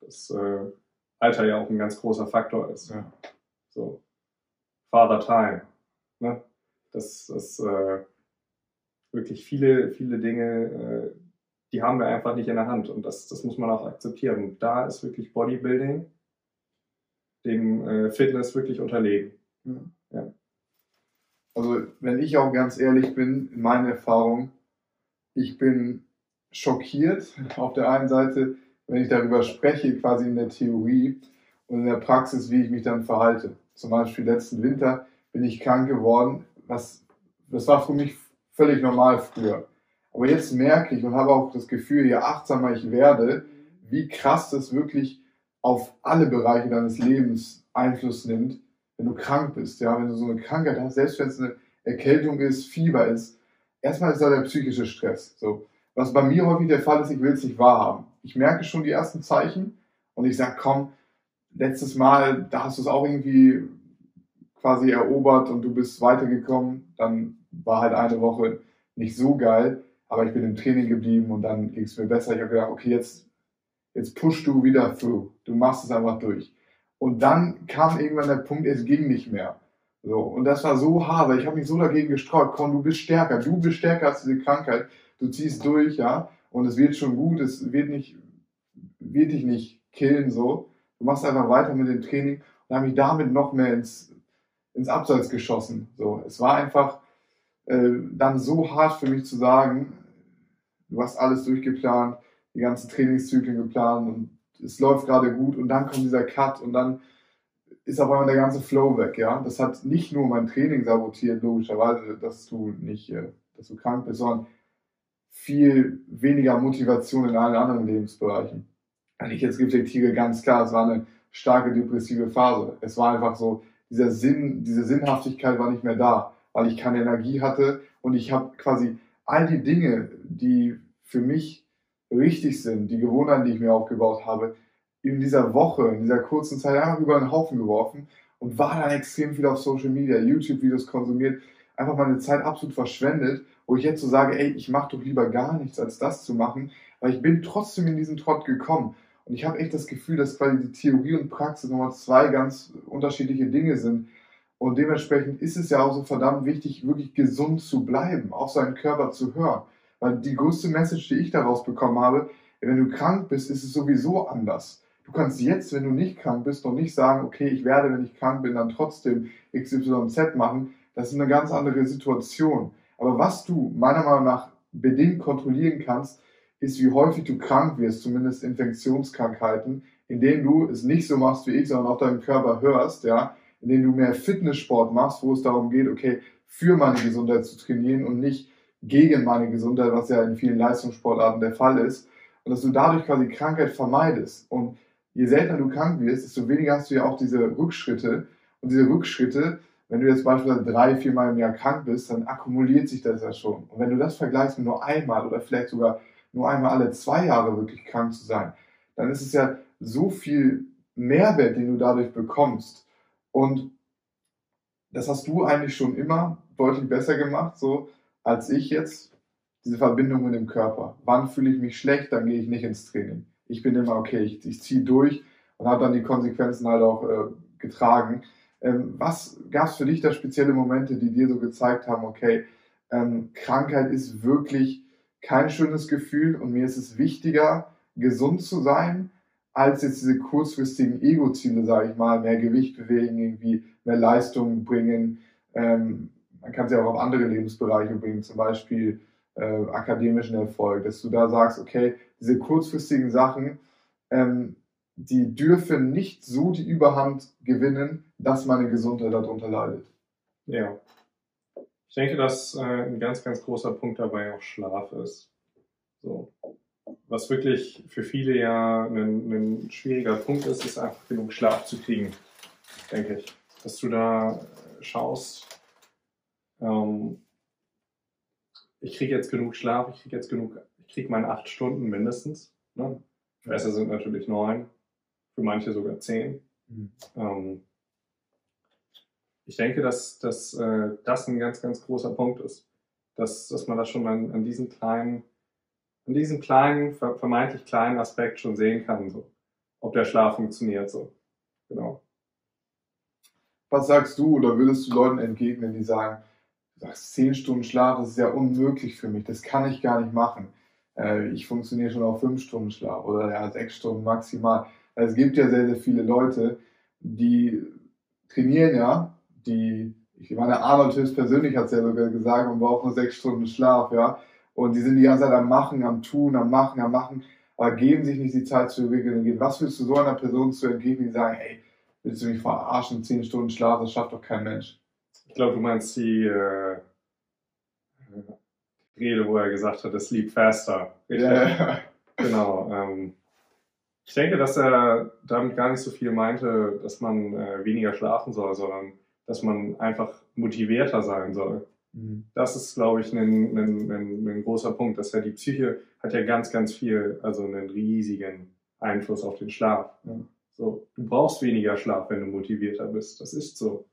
Dass äh, Alter ja auch ein ganz großer Faktor ist. ja, So. Father Time. Ne? Das ist äh, wirklich viele, viele Dinge, äh, die haben wir einfach nicht in der Hand. Und das, das muss man auch akzeptieren. Und da ist wirklich Bodybuilding dem äh, Fitness wirklich unterlegen. ja. Ja. Also, wenn ich auch ganz ehrlich bin, in meiner Erfahrung, ich bin schockiert auf der einen Seite, wenn ich darüber spreche, quasi in der Theorie und in der Praxis, wie ich mich dann verhalte. Zum Beispiel letzten Winter bin ich krank geworden. Was, das war für mich völlig normal früher. Aber jetzt merke ich und habe auch das Gefühl, je achtsamer ich werde, wie krass das wirklich auf alle Bereiche deines Lebens Einfluss nimmt, wenn du krank bist. Ja, wenn du so eine Krankheit hast, selbst wenn es eine Erkältung ist, Fieber ist, erstmal ist da der psychische Stress. So. Was bei mir häufig der Fall ist, ich will es nicht wahrhaben. Ich merke schon die ersten Zeichen und ich sage, komm, letztes Mal, da hast du es auch irgendwie quasi erobert und du bist weitergekommen. Dann war halt eine Woche nicht so geil, aber ich bin im Training geblieben und dann ging es mir besser. Ich habe gedacht, okay, jetzt, jetzt pushst du wieder through. Du machst es einfach durch. Und dann kam irgendwann der Punkt, es ging nicht mehr. So, und das war so hart, weil ich habe mich so dagegen gestreut. Komm, du bist stärker, du bist stärker als diese Krankheit. Du ziehst durch, ja, und es wird schon gut, es wird nicht, wird dich nicht killen, so. Du machst einfach weiter mit dem Training und habe mich damit noch mehr ins, ins Abseits geschossen. So, es war einfach äh, dann so hart für mich zu sagen, du hast alles durchgeplant, die ganzen Trainingszyklen geplant und es läuft gerade gut und dann kommt dieser Cut und dann ist auf einmal der ganze Flow weg, ja. Das hat nicht nur mein Training sabotiert, logischerweise, dass du nicht, äh, dass du krank bist, sondern viel weniger Motivation in allen anderen Lebensbereichen. Wenn ich jetzt reflektiere, ganz klar, es war eine starke depressive Phase. Es war einfach so, dieser Sinn, diese Sinnhaftigkeit war nicht mehr da, weil ich keine Energie hatte und ich habe quasi all die Dinge, die für mich richtig sind, die Gewohnheiten, die ich mir aufgebaut habe, in dieser Woche, in dieser kurzen Zeit einfach über den Haufen geworfen und war dann extrem viel auf Social Media, YouTube-Videos konsumiert, einfach meine Zeit absolut verschwendet, wo ich jetzt so sage, ey, ich mache doch lieber gar nichts, als das zu machen, weil ich bin trotzdem in diesen Trott gekommen. Und ich habe echt das Gefühl, dass quasi die Theorie und Praxis nochmal zwei ganz unterschiedliche Dinge sind. Und dementsprechend ist es ja auch so verdammt wichtig, wirklich gesund zu bleiben, auf seinen Körper zu hören. Weil die größte Message, die ich daraus bekommen habe, wenn du krank bist, ist es sowieso anders. Du kannst jetzt, wenn du nicht krank bist, noch nicht sagen, okay, ich werde, wenn ich krank bin, dann trotzdem XYZ machen. Das ist eine ganz andere Situation. Aber was du meiner Meinung nach bedingt kontrollieren kannst, ist, wie häufig du krank wirst, zumindest Infektionskrankheiten, indem du es nicht so machst wie ich, sondern auf deinen Körper hörst, ja, indem du mehr Fitnesssport machst, wo es darum geht, okay, für meine Gesundheit zu trainieren und nicht gegen meine Gesundheit, was ja in vielen Leistungssportarten der Fall ist. Und dass du dadurch quasi Krankheit vermeidest. Und je seltener du krank wirst, desto weniger hast du ja auch diese Rückschritte. Und diese Rückschritte, wenn du jetzt beispielsweise drei, viermal im Jahr krank bist, dann akkumuliert sich das ja schon. Und wenn du das vergleichst mit nur einmal oder vielleicht sogar nur einmal alle zwei Jahre wirklich krank zu sein, dann ist es ja so viel Mehrwert, den du dadurch bekommst. Und das hast du eigentlich schon immer deutlich besser gemacht, so als ich jetzt. Diese Verbindung mit dem Körper. Wann fühle ich mich schlecht, dann gehe ich nicht ins Training ich bin immer, okay, ich, ich ziehe durch und habe dann die Konsequenzen halt auch äh, getragen. Ähm, was gab es für dich da spezielle Momente, die dir so gezeigt haben, okay, ähm, Krankheit ist wirklich kein schönes Gefühl und mir ist es wichtiger, gesund zu sein, als jetzt diese kurzfristigen Ego-Ziele, sage ich mal, mehr Gewicht bewegen, irgendwie mehr Leistung bringen. Ähm, man kann ja auch auf andere Lebensbereiche bringen, zum Beispiel äh, akademischen Erfolg, dass du da sagst, okay, diese kurzfristigen Sachen, ähm, die dürfen nicht so die Überhand gewinnen, dass meine Gesundheit darunter leidet. Ja. Ich denke, dass äh, ein ganz, ganz großer Punkt dabei auch Schlaf ist. So. Was wirklich für viele ja ein, ein schwieriger Punkt ist, ist einfach genug Schlaf zu kriegen, denke ich. Dass du da schaust, ähm, ich kriege jetzt genug Schlaf, ich kriege jetzt genug ich kriege meine acht Stunden mindestens. Ne? Besser sind natürlich neun, für manche sogar zehn. Mhm. Ähm, ich denke, dass, dass äh, das ein ganz, ganz großer Punkt ist. Dass, dass man das schon an, an diesem kleinen, an diesem kleinen, vermeintlich kleinen Aspekt schon sehen kann, so, ob der Schlaf funktioniert. So. Genau. Was sagst du oder würdest du Leuten entgegnen, die sagen, sagst, zehn Stunden Schlaf, das ist ja unmöglich für mich, das kann ich gar nicht machen äh, ich funktioniere schon auf fünf Stunden Schlaf oder ja, sechs Stunden maximal. Also es gibt ja sehr, sehr viele Leute, die trainieren ja, die, ich meine, Arnold Hills persönlich hat es ja sogar gesagt, man braucht nur sechs Stunden Schlaf, ja. Und die sind die ganze Zeit am Machen, am Tun, am Machen, am Machen, aber geben sich nicht die Zeit zu regeln. Was willst du so einer Person zu entgegnen, die sagen, ey, willst du mich verarschen, zehn Stunden Schlaf, das schafft doch kein Mensch? Ich glaube, du meinst die äh, Rede, wo er gesagt hat, sleep faster. Richtig? Genau. Ähm, ich denke, dass er damit gar nicht so viel meinte, dass man äh, weniger schlafen soll, sondern dass man einfach motivierter sein soll. Mhm. Das ist, glaube ich, ein, ein, ein, ein großer Punkt, dass ja die Psyche hat ja ganz, ganz viel, also einen riesigen Einfluss auf den Schlaf. Ja. So, du brauchst weniger Schlaf, wenn du motivierter bist. Das ist so.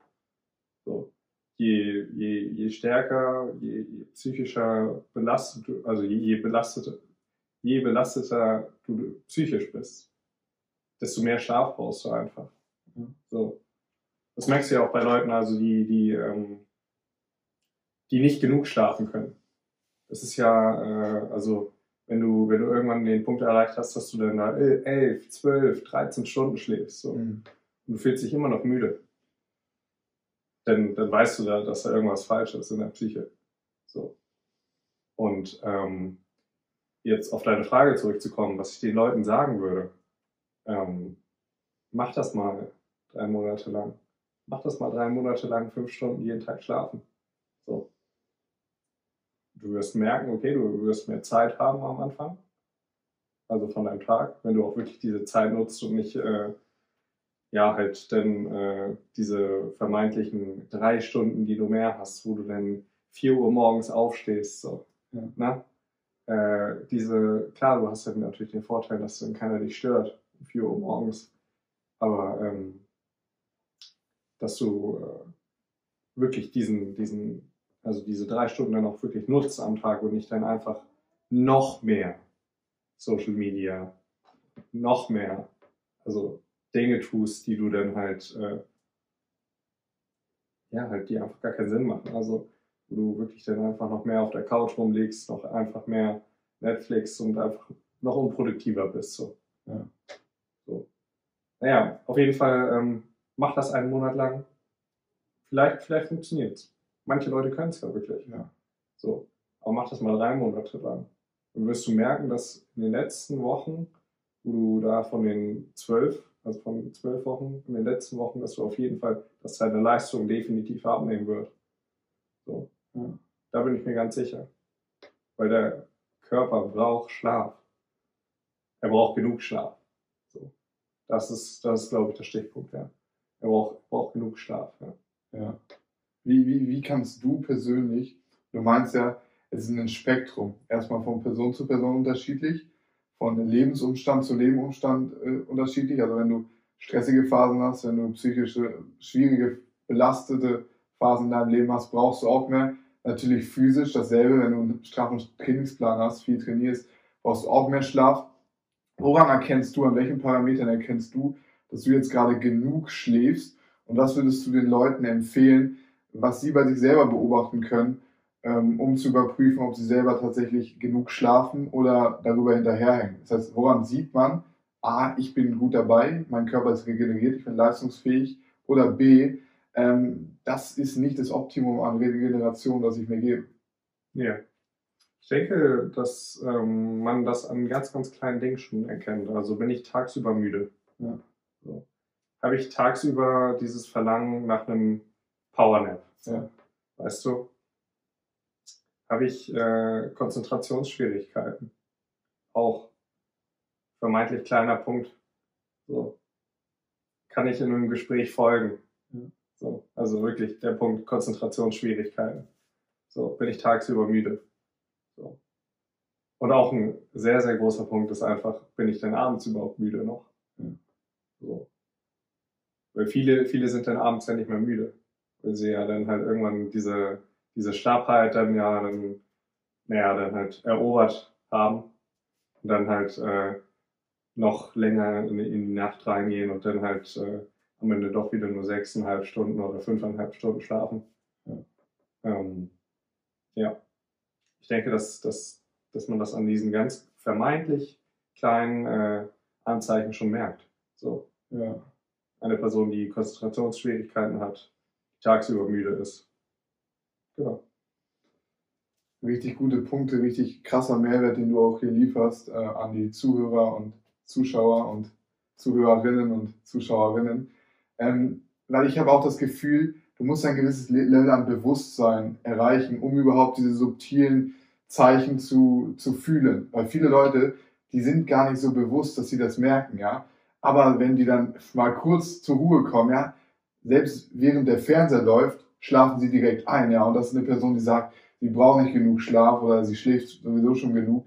So. Je, je, je stärker, je, je psychischer belastet du, also je, je belasteter, je belasteter du psychisch bist, desto mehr Schlaf brauchst du einfach. So. Das merkst du ja auch bei Leuten, also die, die, ähm, die nicht genug schlafen können. Das ist ja, äh, also wenn du, wenn du irgendwann den Punkt erreicht hast, dass du dann da 11, 12, 13 Stunden schläfst so, Mhm. und du fühlst dich immer noch müde, dann, dann weißt du da, dass da irgendwas falsch ist in der Psyche. So. Und ähm, jetzt auf deine Frage zurückzukommen, was ich den Leuten sagen würde, ähm, mach das mal drei Monate lang. Mach das mal drei Monate lang, fünf Stunden jeden Tag schlafen. So. Du wirst merken, okay, du wirst mehr Zeit haben am Anfang. Also von deinem Tag, wenn du auch wirklich diese Zeit nutzt und nicht, äh, ja, halt dann äh, diese vermeintlichen drei Stunden, die du mehr hast, wo du dann 4 Uhr morgens aufstehst, so. Ja. Na? Äh, diese, klar, du hast dann natürlich den Vorteil, dass dann keiner dich stört, um 4 Uhr morgens. Aber ähm, dass du äh, wirklich diesen, diesen, also diese drei Stunden dann auch wirklich nutzt am Tag und nicht dann einfach noch mehr Social Media, noch mehr, also Dinge tust, die du dann halt, äh, ja, halt, die einfach gar keinen Sinn machen. Also, wo du wirklich dann einfach noch mehr auf der Couch rumlegst, noch einfach mehr Netflix und einfach noch unproduktiver bist. So. Ja. so. Naja, auf jeden Fall ähm, mach das einen Monat lang. Vielleicht, vielleicht funktioniert es. Manche Leute können es ja wirklich. Ja. So. Aber mach das mal drei Monate lang. Dann wirst du merken, dass in den letzten Wochen, wo du da von den zwölf, also von zwölf Wochen, in den letzten Wochen, dass du auf jeden Fall, dass deine Leistung definitiv abnehmen wird. So. Ja. Da bin ich mir ganz sicher. Weil der Körper braucht Schlaf. Er braucht genug Schlaf. So. Das ist, das ist, glaube ich, der Stichpunkt, ja. Er braucht, braucht genug Schlaf, ja. Ja. Wie, wie, wie kannst du persönlich, du meinst ja, es ist ein Spektrum, erstmal von Person zu Person unterschiedlich, von Lebensumstand zu Lebensumstand äh, unterschiedlich. Also wenn du stressige Phasen hast, wenn du psychische, schwierige, belastete Phasen in deinem Leben hast, brauchst du auch mehr. Natürlich physisch dasselbe, wenn du einen straffen Trainingsplan hast, viel trainierst, brauchst du auch mehr Schlaf. Woran erkennst du, an welchen Parametern erkennst du, dass du jetzt gerade genug schläfst? Und was würdest du den Leuten empfehlen, was sie bei sich selber beobachten können, um zu überprüfen, ob sie selber tatsächlich genug schlafen oder darüber hinterherhängen? Das heißt, woran sieht man, A, ich bin gut dabei, mein Körper ist regeneriert, ich bin leistungsfähig, oder B, ähm, das ist nicht das Optimum an Regeneration, das ich mir gebe. Ja. Ich denke, dass ähm, man das an ganz, ganz kleinen Dingen schon erkennt. Also bin ich tagsüber müde. Ja. So. Habe ich tagsüber dieses Verlangen nach einem Powernap. Ja. Weißt du? Habe ich äh, Konzentrationsschwierigkeiten. Auch vermeintlich kleiner Punkt. So. Kann ich in einem Gespräch folgen? So. Also wirklich der Punkt Konzentrationsschwierigkeiten. So, bin ich tagsüber müde. So. Und auch ein sehr, sehr großer Punkt ist einfach, bin ich denn abends überhaupt müde noch? Ja. So. Weil viele, viele sind dann abends ja nicht mehr müde. Weil sie ja dann halt irgendwann diese, diese Schlappheit dann ja dann, naja, dann halt erobert haben. Und dann halt äh, noch länger in, in die Nacht reingehen und dann halt äh, am Ende doch wieder nur sechseinhalb Stunden oder fünfeinhalb Stunden schlafen. Ja. Ähm, ja. Ich denke, dass, dass, dass man das an diesen ganz vermeintlich kleinen äh, Anzeichen schon merkt. So, Ja. eine Person, die Konzentrationsschwierigkeiten hat, tagsüber müde ist. Genau. Richtig gute Punkte, richtig krasser Mehrwert, den du auch hier lieferst äh, an die Zuhörer und Zuschauer und Zuhörerinnen und Zuschauerinnen. Ähm, weil ich habe auch das Gefühl, du musst ein gewisses Level an Bewusstsein erreichen, um überhaupt diese subtilen Zeichen zu, zu fühlen. Weil viele Leute, die sind gar nicht so bewusst, dass sie das merken, ja. Aber wenn die dann mal kurz zur Ruhe kommen, ja, selbst während der Fernseher läuft, schlafen sie direkt ein, ja. Und das ist eine Person, die sagt, sie braucht nicht genug Schlaf oder sie schläft sowieso schon genug.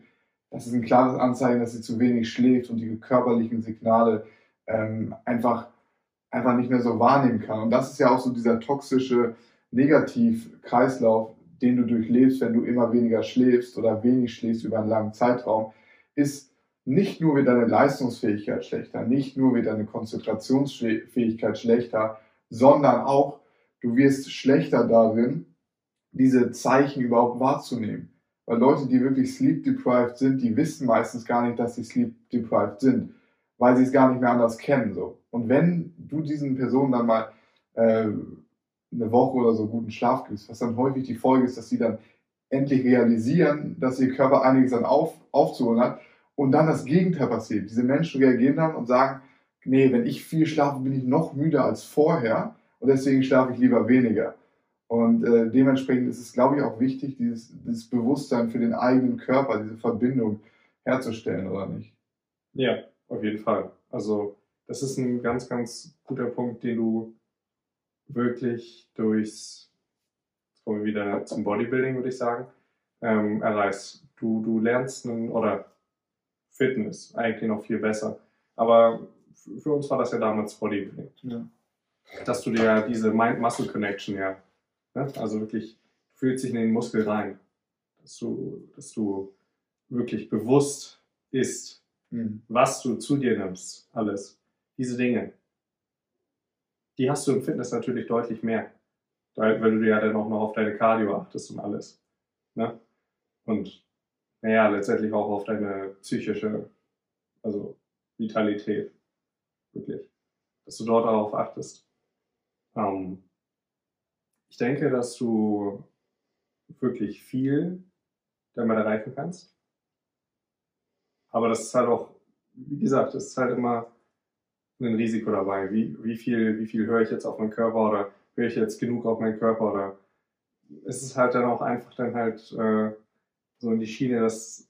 Das ist ein klares Anzeichen, dass sie zu wenig schläft und die körperlichen Signale ähm, einfach, einfach nicht mehr so wahrnehmen kann. Und das ist ja auch so dieser toxische Negativkreislauf, den du durchlebst, wenn du immer weniger schläfst oder wenig schläfst über einen langen Zeitraum, ist nicht nur wird deine Leistungsfähigkeit schlechter, nicht nur wird deine Konzentrationsfähigkeit schlechter, sondern auch du wirst schlechter darin, diese Zeichen überhaupt wahrzunehmen. Weil Leute, die wirklich sleep deprived sind, die wissen meistens gar nicht, dass sie sleep deprived sind, weil sie es gar nicht mehr anders kennen. So. Und wenn du diesen Personen dann mal äh, eine Woche oder so guten Schlaf gibst, was dann häufig die Folge ist, dass sie dann endlich realisieren, dass ihr Körper einiges dann auf, aufzuholen hat und dann das Gegenteil passiert. Diese Menschen reagieren dann und sagen, nee, wenn ich viel schlafe, bin ich noch müder als vorher und deswegen schlafe ich lieber weniger. Und äh, dementsprechend ist es, glaube ich, auch wichtig, dieses, dieses Bewusstsein für den eigenen Körper, diese Verbindung herzustellen, oder nicht? Ja, auf jeden Fall. Also das ist ein ganz, ganz guter Punkt, den du wirklich durchs, jetzt kommen wir wieder zum Bodybuilding, würde ich sagen, ähm, erreichst. Du, du lernst einen, oder Fitness eigentlich noch viel besser. Aber für uns war das ja damals Bodybuilding. Ja. Dass du dir diese Mind-Muscle-Connection ja, ne? also wirklich, fühlt sich in den Muskel rein. Dass du, dass du wirklich bewusst isst, mhm. was du zu dir nimmst, alles. Diese Dinge die hast du im Fitness natürlich deutlich mehr. Weil, du ja dann auch noch auf deine Cardio achtest und alles. Ne? Und naja, letztendlich auch auf deine psychische, also Vitalität. Wirklich. Dass du dort darauf achtest. Ähm, ich denke, dass du wirklich viel damit erreichen kannst. Aber das ist halt auch, wie gesagt, das ist halt immer ein Risiko dabei. Wie, wie, viel, wie viel höre ich jetzt auf meinen Körper oder höre ich jetzt genug auf meinen Körper oder ist es halt dann auch einfach dann halt äh, so in die Schiene, dass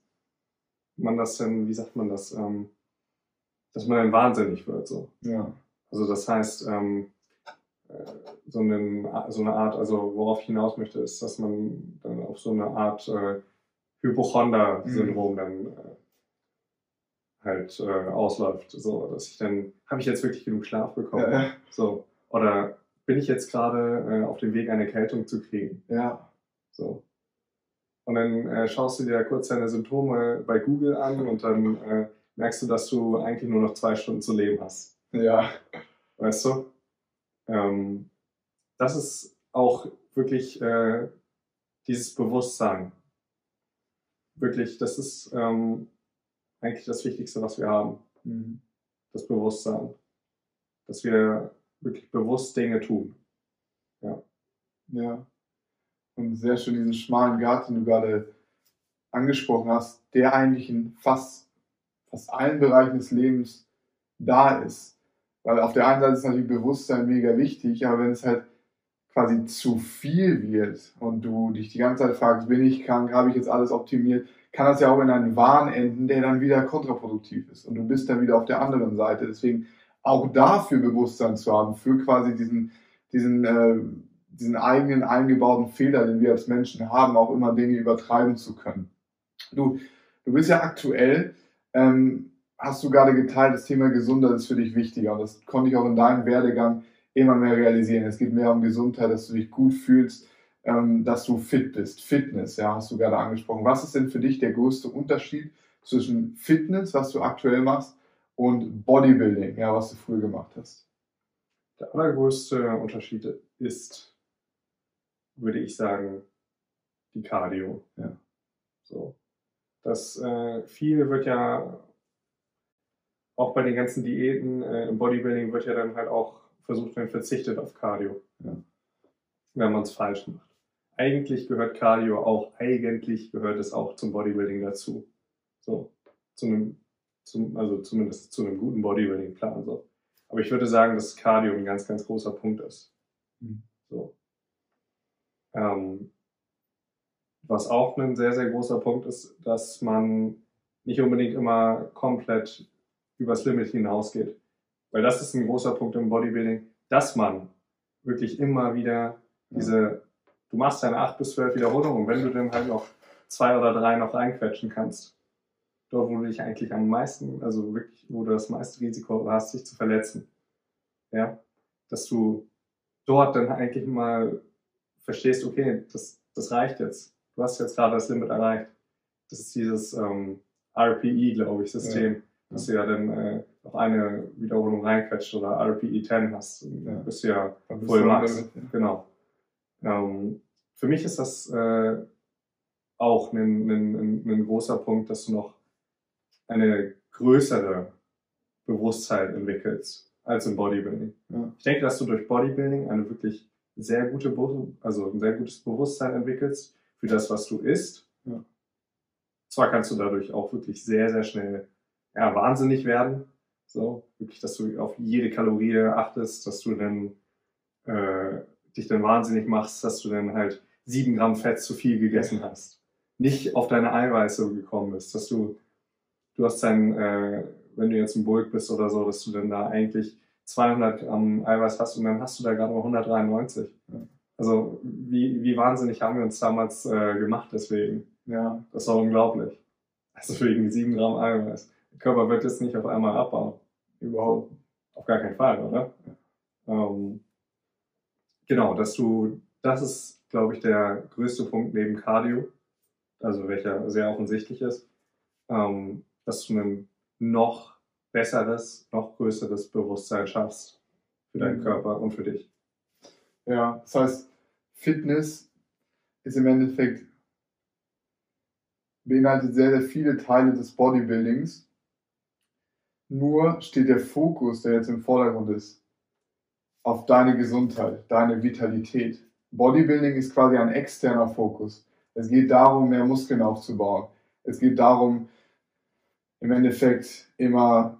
man das dann, wie sagt man das, ähm, dass man dann wahnsinnig wird. So. Ja. Also das heißt, ähm, äh, so, einen, so eine Art, also worauf ich hinaus möchte, ist, dass man dann auf so eine Art äh, Hypochonder-Syndrom mhm. dann äh, halt äh, ausläuft. So, dass ich dann, habe ich jetzt wirklich genug Schlaf bekommen? Ja. So. Oder bin ich jetzt gerade äh, auf dem Weg, eine Erkältung zu kriegen? Ja. So. Und dann äh, schaust du dir kurz deine Symptome bei Google an und dann äh, merkst du, dass du eigentlich nur noch zwei Stunden zu leben hast. Ja. Weißt du? Ähm, das ist auch wirklich äh, dieses Bewusstsein. Wirklich, das ist ähm, eigentlich das Wichtigste, was wir haben. Mhm. Das Bewusstsein. Dass wir wirklich bewusst Dinge tun. Ja. Ja. Und sehr schön diesen schmalen Garten, den du gerade angesprochen hast, der eigentlich in fast, fast allen Bereichen des Lebens da ist. Weil auf der einen Seite ist natürlich Bewusstsein mega wichtig, aber wenn es halt quasi zu viel wird und du dich die ganze Zeit fragst, bin ich krank, habe ich jetzt alles optimiert, kann das ja auch in einen Wahn enden, der dann wieder kontraproduktiv ist. Und du bist dann wieder auf der anderen Seite. Deswegen auch dafür Bewusstsein zu haben, für quasi diesen, diesen, äh, diesen eigenen eingebauten Fehler, den wir als Menschen haben, auch immer Dinge übertreiben zu können. Du, du bist ja aktuell, ähm, hast du gerade geteilt, das Thema Gesundheit ist für dich wichtiger. Und das konnte ich auch in deinem Werdegang immer mehr realisieren. Es geht mehr um Gesundheit, dass du dich gut fühlst, ähm, dass du fit bist. Fitness, ja, hast du gerade angesprochen. Was ist denn für dich der größte Unterschied zwischen Fitness, was du aktuell machst, und Bodybuilding, ja, was du früher gemacht hast? Der allergrößte Unterschied ist, würde ich sagen, die Cardio. Ja. So. Das äh, viel wird ja auch bei den ganzen Diäten äh, im Bodybuilding wird ja dann halt auch versucht, man verzichtet auf Cardio. Ja. Wenn man es falsch macht eigentlich gehört Cardio auch, eigentlich gehört es auch zum Bodybuilding dazu. So, zu einem, zum, also zumindest zu einem guten Bodybuilding-Plan. So. Aber ich würde sagen, dass Cardio ein ganz, ganz großer Punkt ist. Mhm. So. Ähm, was auch ein sehr, sehr großer Punkt ist, dass man nicht unbedingt immer komplett übers Limit hinausgeht. Weil das ist ein großer Punkt im Bodybuilding, dass man wirklich immer wieder diese, du machst deine acht bis zwölf Wiederholungen und wenn du dann halt noch zwei oder drei noch reinquetschen kannst, dort, wo du dich eigentlich am meisten, also wirklich, wo du das meiste Risiko hast, dich zu verletzen. Ja, dass du dort dann eigentlich mal verstehst, okay, das, das reicht jetzt. Du hast jetzt gerade das Limit erreicht. Das ist dieses ähm, RPE, glaube ich, System, ja. Dass du ja dann äh, noch eine Wiederholung reinquetscht oder RPE 10 hast. Ja. Bist du ja voll Max. Damit, ja. Genau. Ähm, für mich ist das äh, auch ein, ein, ein, großer Punkt, dass du noch eine größere Bewusstheit entwickelst als im Bodybuilding. Ja. Ich denke, dass du durch Bodybuilding eine wirklich sehr gute, also ein sehr gutes Bewusstsein entwickelst für das, was du isst. Zwar kannst du dadurch auch wirklich sehr, sehr schnell ja, wahnsinnig werden. So, wirklich, dass du auf jede Kalorie achtest, dass du dann äh, dich dann wahnsinnig machst, dass du dann halt sieben Gramm Fett zu viel gegessen hast. Nicht auf deine Eiweiße gekommen bist, dass du, du hast dein, äh, wenn du jetzt ein Bulk bist oder so, dass du dann da eigentlich 200 Gramm Eiweiß hast und dann hast du da gerade mal 193. Ja. Also wie, wie wahnsinnig haben wir uns damals äh, gemacht deswegen. Ja. Das war unglaublich. Also wegen 7 Gramm Eiweiß. Der Körper wird jetzt nicht auf einmal abbauen. Überhaupt. Auf gar keinen Fall, oder? Ähm, genau, dass du, das ist, glaube ich, der größte Punkt neben Cardio, also welcher sehr offensichtlich ist, ähm, dass du einen noch besseres, noch größeres Bewusstsein schaffst für deinen mhm. Körper und für dich. Ja, das heißt, Fitness ist im Endeffekt beinhaltet sehr, sehr viele Teile des Bodybuildings. Nur steht der Fokus, der jetzt im Vordergrund ist, auf deine Gesundheit, deine Vitalität. Bodybuilding ist quasi ein externer Fokus. Es geht darum, mehr Muskeln aufzubauen. Es geht darum, im Endeffekt immer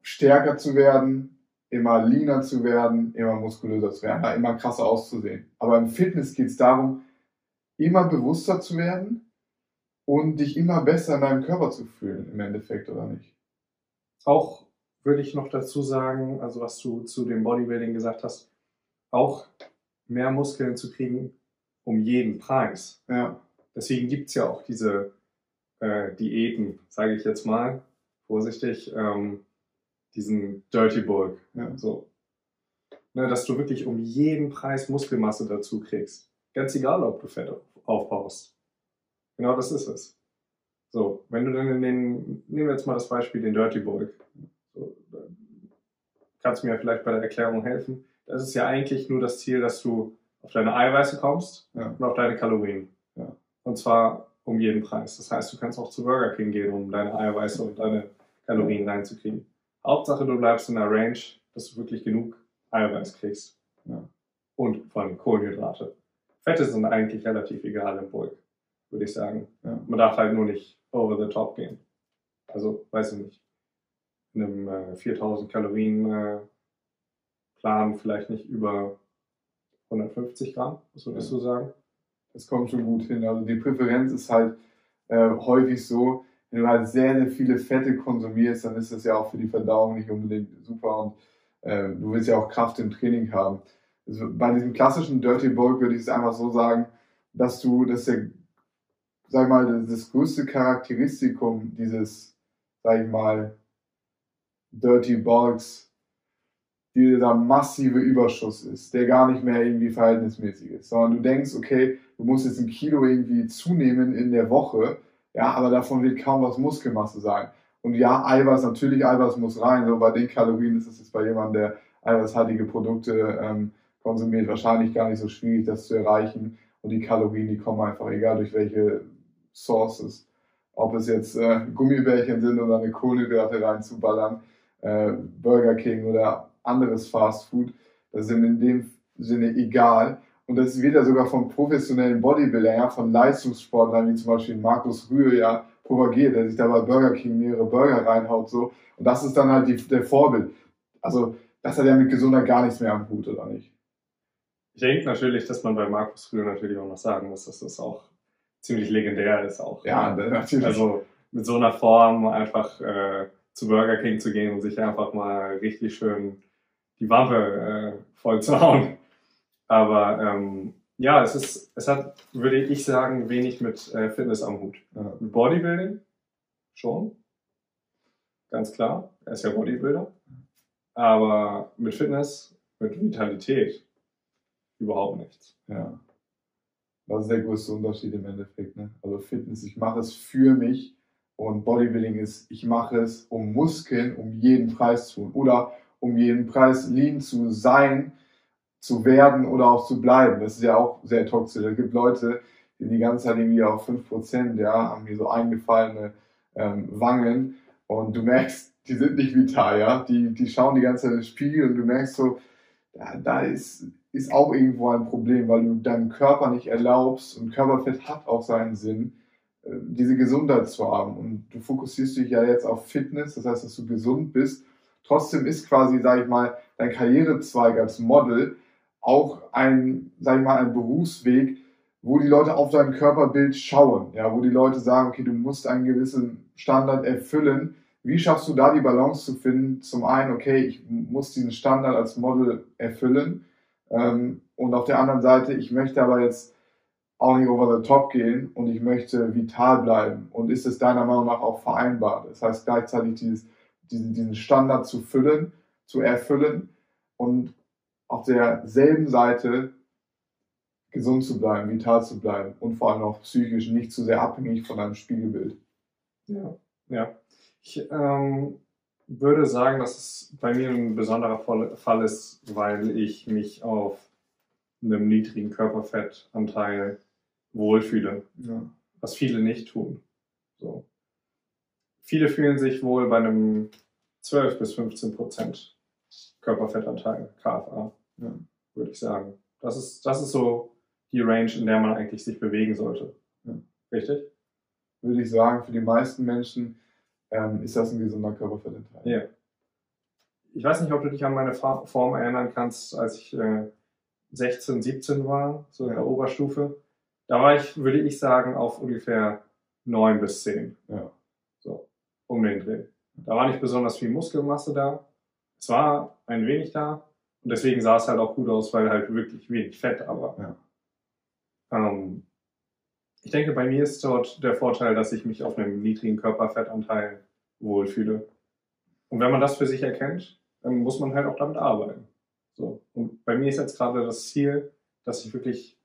stärker zu werden, immer leaner zu werden, immer muskulöser zu werden, immer krasser auszusehen. Aber im Fitness geht es darum, immer bewusster zu werden und dich immer besser in deinem Körper zu fühlen, im Endeffekt, oder nicht? Auch würde ich noch dazu sagen, also was du zu dem Bodybuilding gesagt hast, auch mehr Muskeln zu kriegen um jeden Preis. Ja. Deswegen gibt es ja auch diese äh, Diäten, sage ich jetzt mal, vorsichtig, ähm, diesen Dirty Bulk. Ja. So. Ne, dass du wirklich um jeden Preis Muskelmasse dazu kriegst. Ganz egal, ob du Fett aufbaust. Genau das ist es. So, wenn du dann in den, nehmen wir jetzt mal das Beispiel, den Dirty Bulk. So, kannst du mir vielleicht bei der Erklärung helfen. Das ist ja eigentlich nur das Ziel, dass du auf deine Eiweiße kommst ja. und auf deine Kalorien. Ja. Und zwar um jeden Preis. Das heißt, du kannst auch zu Burger King gehen, um deine Eiweiße und deine Kalorien reinzukriegen. Hauptsache, du bleibst in der Range, dass du wirklich genug Eiweiß kriegst. Ja. Und vor allem Kohlenhydrate. Fette sind eigentlich relativ egal im Bulk, würde ich sagen. Ja. Man darf halt nur nicht over the top gehen. Also, weiß ich nicht. In einem äh, 4000 Kalorien äh, Plan vielleicht nicht über 150 Gramm, was würdest ja. du sagen? das kommt schon gut hin. Also die Präferenz ist halt äh, häufig so, wenn du halt sehr, sehr viele Fette konsumierst, dann ist das ja auch für die Verdauung nicht unbedingt super und äh, du willst ja auch Kraft im Training haben. Also bei diesem klassischen Dirty Bulk würde ich es einfach so sagen, dass du, dass der, sag mal, das größte Charakteristikum dieses, sag ich mal, Dirty Bulks dieser massive Überschuss ist, der gar nicht mehr irgendwie verhältnismäßig ist, sondern du denkst, okay, du musst jetzt ein Kilo irgendwie zunehmen in der Woche, ja, aber davon wird kaum was Muskelmasse sein. Und ja, Eiweiß, natürlich Eiweiß muss rein, so bei den Kalorien ist es jetzt bei jemandem, der eiweißhaltige Produkte ähm, konsumiert, wahrscheinlich gar nicht so schwierig, das zu erreichen. Und die Kalorien, die kommen einfach, egal durch welche Sources. Ob es jetzt äh, Gummibärchen sind oder eine Kohlenhydrate reinzuballern, äh, Burger King oder anderes Fast Food. Das ist in dem Sinne egal. Und das wird ja sogar von professionellen Bodybuildern, ja, von Leistungssportlern, wie zum Beispiel Markus Rühe, ja, propagiert, der sich da bei Burger King mehrere Burger reinhaut, so. Und das ist dann halt die, der Vorbild. Also, das hat ja mit Gesundheit gar nichts mehr am Hut, oder nicht? Ich denke natürlich, dass man bei Markus früher natürlich auch noch sagen muss, dass das auch ziemlich legendär ist auch. Ja, natürlich. Also mit so einer Form einfach äh, zu Burger King zu gehen und sich einfach mal richtig schön die Wampe äh, voll zu hauen. Aber ähm, ja, es ist, es hat, würde ich sagen, wenig mit äh, Fitness am Hut. Ja. Mit Bodybuilding schon. Ganz klar. Er ist ja Bodybuilder. Aber mit Fitness, mit Vitalität überhaupt nichts. Ja. Das ist der größte Unterschied im Endeffekt. Ne? Also Fitness, ich mache es für mich und Bodybuilding ist, ich mache es, um Muskeln um jeden Preis zu tun oder um jeden Preis lean zu sein, zu werden oder auch zu bleiben. Das ist ja auch sehr toxisch. Es gibt Leute, die die ganze Zeit irgendwie auf 5%, ja, haben hier so eingefallene ähm, Wangen und du merkst, die sind nicht vital, ja. Die, die schauen die ganze Zeit in den Spiegel und du merkst so, da, da ist, ist auch irgendwo ein Problem, weil du deinem Körper nicht erlaubst und Körperfett hat auch seinen Sinn, äh, diese Gesundheit zu haben. Und du fokussierst dich ja jetzt auf Fitness, das heißt, dass du gesund bist. Trotzdem ist quasi, sag ich mal, dein Karrierezweig als Model auch ein, sag ich mal, ein Berufsweg, wo die Leute auf dein Körperbild schauen, ja, wo die Leute sagen, okay, du musst einen gewissen Standard erfüllen. Wie schaffst du da die Balance zu finden? Zum einen, okay, ich muss diesen Standard als Model erfüllen. Ähm, und auf der anderen Seite, ich möchte aber jetzt auch nicht over the top gehen und ich möchte vital bleiben. Und ist es deiner Meinung nach auch vereinbar? Das heißt, gleichzeitig dieses, diesen, diesen Standard zu füllen, zu erfüllen und auf derselben Seite gesund zu bleiben, vital zu bleiben und vor allem auch psychisch nicht zu sehr abhängig von deinem Spiegelbild. Ja, ja. Ich ähm, würde sagen, dass es bei mir ein besonderer Fall ist, weil ich mich auf einem niedrigen Körperfettanteil wohlfühle, Ja. was viele nicht tun. So. Viele fühlen sich wohl bei einem 12 bis 15 Prozent Körperfettanteil, KFA, Ja. würde ich sagen. Das ist, das ist so die Range, in der man eigentlich sich bewegen sollte. Ja. Richtig? Würde ich sagen, für die meisten Menschen ähm, ist das ein gesunder Körperfettanteil. Ja. Ich weiß nicht, ob du dich an meine Form erinnern kannst, als ich äh, 16, 17 war, so in Ja. der Oberstufe. Da war ich, würde ich sagen, auf ungefähr 9 bis 10. Ja. So, um den Dreh. Da war nicht besonders viel Muskelmasse da. Es war ein wenig da. Und deswegen sah es halt auch gut aus, weil halt wirklich wenig Fett war. Ja. Ähm, ich denke, bei mir ist dort der Vorteil, dass ich mich auf einem niedrigen Körperfettanteil wohlfühle. Und wenn man das für sich erkennt, dann muss man halt auch damit arbeiten. So. Und bei mir ist jetzt gerade das Ziel, dass ich wirklich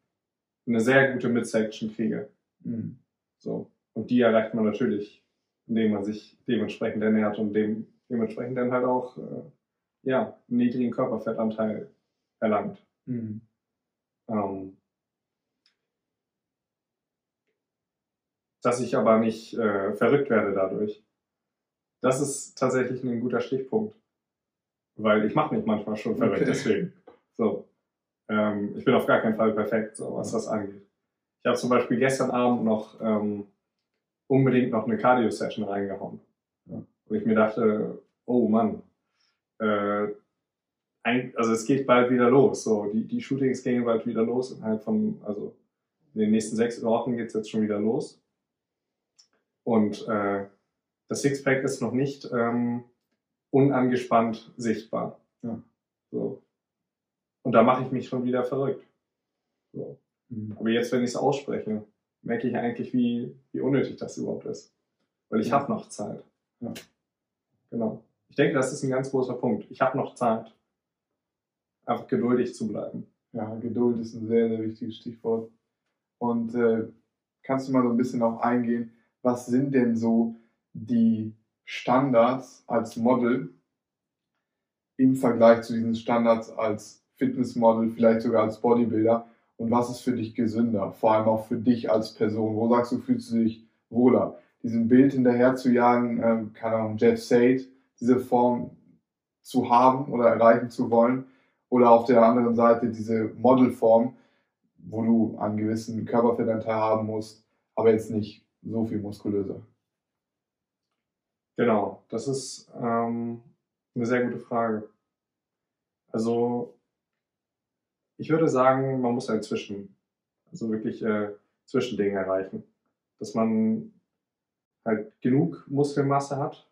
eine sehr gute Midsection kriege. Mhm. So. Und die erreicht man natürlich, indem man sich dementsprechend ernährt und dem, dementsprechend dann halt auch äh, ja, einen niedrigen Körperfettanteil erlangt. Mhm. Ähm, dass ich aber nicht äh, verrückt werde dadurch. Das ist tatsächlich ein guter Stichpunkt. Weil ich mache mich manchmal schon verrückt, Okay. deswegen. So. Ähm, ich bin auf gar keinen Fall perfekt, so was das angeht. Ich habe zum Beispiel gestern Abend noch ähm, unbedingt noch eine Cardio-Session reingehauen. Ja. Und ich mir dachte, oh Mann, äh, ein, also es geht bald wieder los. So, die, die Shootings gehen bald wieder los. Innerhalb von, also in den nächsten sechs Wochen geht es jetzt schon wieder los. Und äh, das Sixpack ist noch nicht ähm, unangespannt sichtbar. Ja. So. Und da mache ich mich schon wieder verrückt. So. Mhm. Aber jetzt, wenn ich es ausspreche, merke ich eigentlich, wie, wie unnötig das überhaupt ist. Weil ich Ja. habe noch Zeit. Ja. Genau. Ich denke, das ist ein ganz großer Punkt. Ich habe noch Zeit. Einfach geduldig zu bleiben. Ja, Geduld ist ein sehr, sehr wichtiges Stichwort. Und äh, kannst du mal so ein bisschen auch eingehen, was sind denn so die Standards als Model im Vergleich zu diesen Standards als Fitnessmodel, vielleicht sogar als Bodybuilder? Und was ist für dich gesünder? Vor allem auch für dich als Person. Wo sagst du, fühlst du dich wohler? Diesem Bild hinterher zu jagen, ähm, keine Ahnung, Jeff Sade, diese Form zu haben oder erreichen zu wollen? Oder auf der anderen Seite diese Modelform, wo du einen gewissen Körperfettanteil haben musst, aber jetzt nicht so viel muskulöser. Genau, das ist ähm, eine sehr gute Frage. Also, ich würde sagen, man muss ein Zwischen, also wirklich äh, Zwischending erreichen. Dass man halt genug Muskelmasse hat,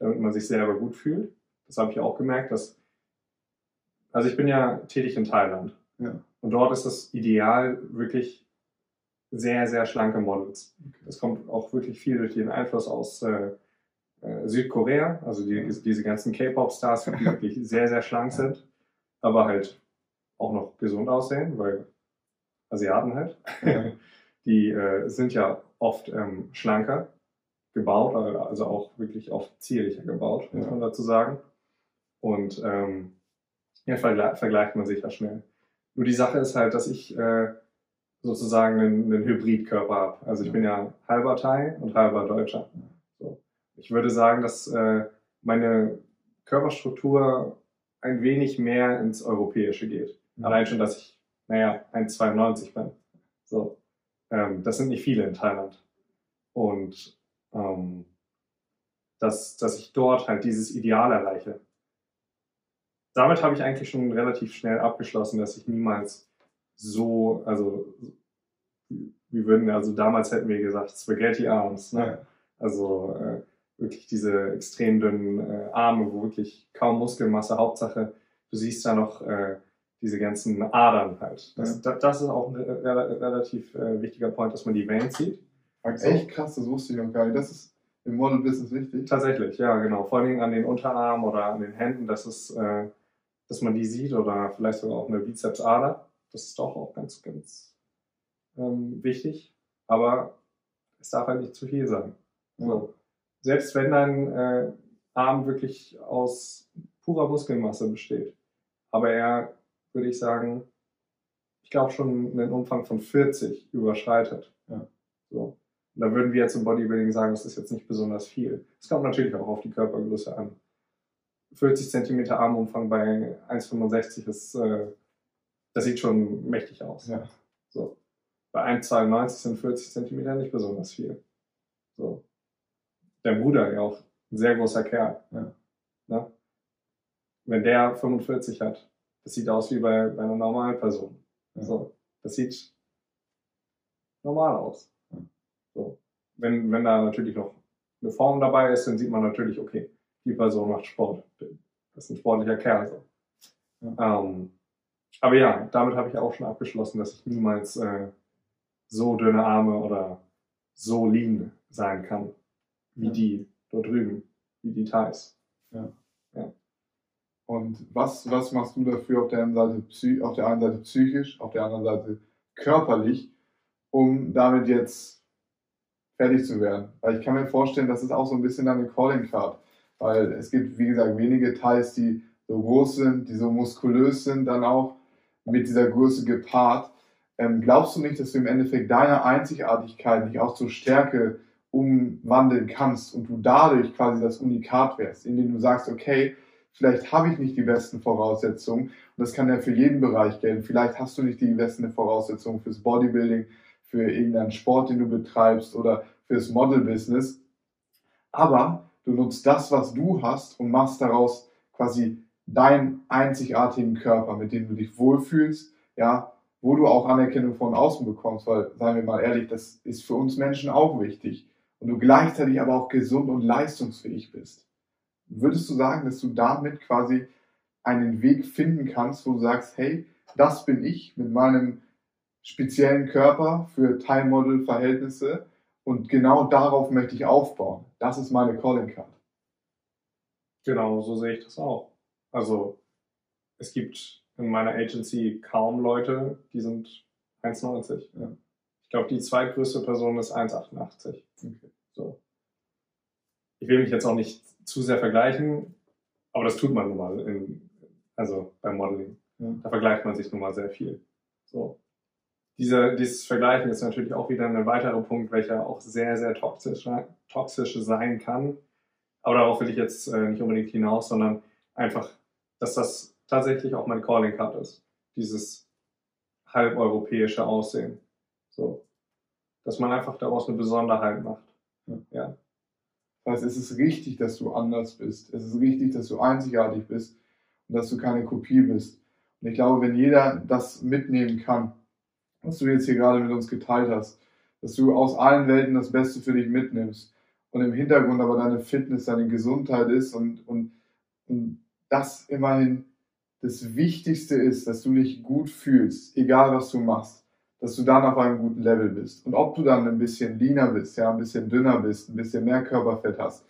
damit man sich selber gut fühlt. Das habe ich auch gemerkt, dass, also ich bin ja tätig in Thailand. Ja. Und dort ist das Ideal wirklich sehr, sehr schlanke Models. Das kommt auch wirklich viel durch den Einfluss aus äh, äh, Südkorea, also die, diese ganzen K-Pop-Stars, die wirklich sehr, sehr schlank sind, aber halt auch noch gesund aussehen, weil Asiaten halt. Ja. Die äh, sind ja oft ähm, schlanker gebaut, also auch wirklich oft zierlicher gebaut, muss Ja. man dazu sagen. Und ähm, ja, vergle vergleicht man sich ja schnell. Nur die Sache ist halt, dass ich äh, sozusagen einen, einen Hybridkörper habe. Also ich bin ja halber Thai und halber Deutscher. So. Ich würde sagen, dass äh, meine Körperstruktur ein wenig mehr ins Europäische geht. Mhm. Allein schon, dass ich, naja, 1,92 bin. So. Ähm, das sind nicht viele in Thailand. Und ähm, dass, dass ich dort halt dieses Ideal erreiche. Damit habe ich eigentlich schon relativ schnell abgeschlossen, dass ich niemals so, also wir würden, also damals hätten wir gesagt, Spaghetti Arms, ne? Ja. Also äh, wirklich diese extrem dünnen äh, Arme, wo wirklich kaum Muskelmasse, Hauptsache, du siehst da noch äh, diese ganzen Adern halt. Das, da, das ist auch ein re re relativ äh, wichtiger Point, dass man die Veins sieht. Echt krass, das wusste ich noch gar nicht. Das ist im Model-Business wichtig. Tatsächlich, ja, genau. Vor allem an den Unterarmen oder an den Händen, dass, es, äh, dass man die sieht oder vielleicht sogar auch eine Bizepsader. Das ist doch auch ganz, ganz ähm, wichtig. Aber es darf halt nicht zu viel sein. So. Selbst wenn dein äh, Arm wirklich aus purer Muskelmasse besteht, aber er, würde ich sagen, ich glaube schon einen Umfang von 40 überschreitet. Ja. So. Und da würden wir jetzt im Bodybuilding sagen, das ist jetzt nicht besonders viel. Es kommt natürlich auch auf die Körpergröße an. 40 cm Armumfang bei 1,65 ist, äh, das sieht schon mächtig aus. Ja. So. Bei 1,92 sind 40 cm nicht besonders viel. So. Dein Bruder ja auch ein sehr großer Kerl. Ja. Ne? Wenn der 45 hat, das sieht aus wie bei, bei einer normalen Person. Ja. So. Das sieht normal aus. Ja. So. Wenn, wenn da natürlich noch eine Form dabei ist, dann sieht man natürlich, okay, die Person macht Sport. Das ist ein sportlicher Kerl. So. Ähm, aber ja, damit habe ich auch schon abgeschlossen, dass ich niemals äh, so dünne Arme oder so lean sein kann, wie Ja. die dort drüben, wie die Thais. Und was, was machst du dafür auf der, einen Seite, auf der einen Seite psychisch, auf der anderen Seite körperlich, um damit jetzt fertig zu werden? Weil ich kann mir vorstellen, das ist auch so ein bisschen deine Calling Card. Weil es gibt, wie gesagt, wenige Teils, die so groß sind, die so muskulös sind, dann auch mit dieser Größe gepaart. Ähm, glaubst du nicht, dass du im Endeffekt deine Einzigartigkeit nicht auch zur Stärke umwandeln kannst und du dadurch quasi das Unikat wärst, indem du sagst, okay, vielleicht habe ich nicht die besten Voraussetzungen und das kann ja für jeden Bereich gelten. Vielleicht hast du nicht die besten Voraussetzungen fürs Bodybuilding, für irgendeinen Sport, den du betreibst oder fürs Model-Business. Aber du nutzt das, was du hast und machst daraus quasi deinen einzigartigen Körper, mit dem du dich wohlfühlst, ja, wo du auch Anerkennung von außen bekommst, weil, seien wir mal ehrlich, das ist für uns Menschen auch wichtig. Und du gleichzeitig aber auch gesund und leistungsfähig bist. Würdest du sagen, dass du damit quasi einen Weg finden kannst, wo du sagst, hey, das bin ich mit meinem speziellen Körper für Time-Model-Verhältnisse und genau darauf möchte ich aufbauen. Das ist meine Calling Card. Genau, so sehe ich das auch. Also es gibt in meiner Agency kaum Leute, die sind 1,90. Ja. Ich glaube, die zweitgrößte Person ist 1,88. Okay. So. Ich will mich jetzt auch nicht zu sehr vergleichen, aber das tut man nun mal in, also beim Modeling. Ja. Da vergleicht man sich nun mal sehr viel. So. Diese, dieses Vergleichen ist natürlich auch wieder ein weiterer Punkt, welcher auch sehr, sehr toxisch, toxisch sein kann. Aber darauf will ich jetzt äh, nicht unbedingt hinaus, sondern einfach, dass das tatsächlich auch mein Calling Card ist. Dieses halbeuropäische Aussehen. So. Dass man einfach daraus eine Besonderheit macht. Ja. ja. Das heißt, es ist richtig, dass du anders bist. Es ist richtig, dass du einzigartig bist und dass du keine Kopie bist. Und ich glaube, wenn jeder das mitnehmen kann, was du jetzt hier gerade mit uns geteilt hast, dass du aus allen Welten das Beste für dich mitnimmst und im Hintergrund aber deine Fitness, deine Gesundheit ist und, und, und das immerhin das Wichtigste ist, dass du dich gut fühlst, egal was du machst, dass du dann auf einem guten Level bist. Und ob du dann ein bisschen leaner bist, ja, ein bisschen dünner bist, ein bisschen mehr Körperfett hast,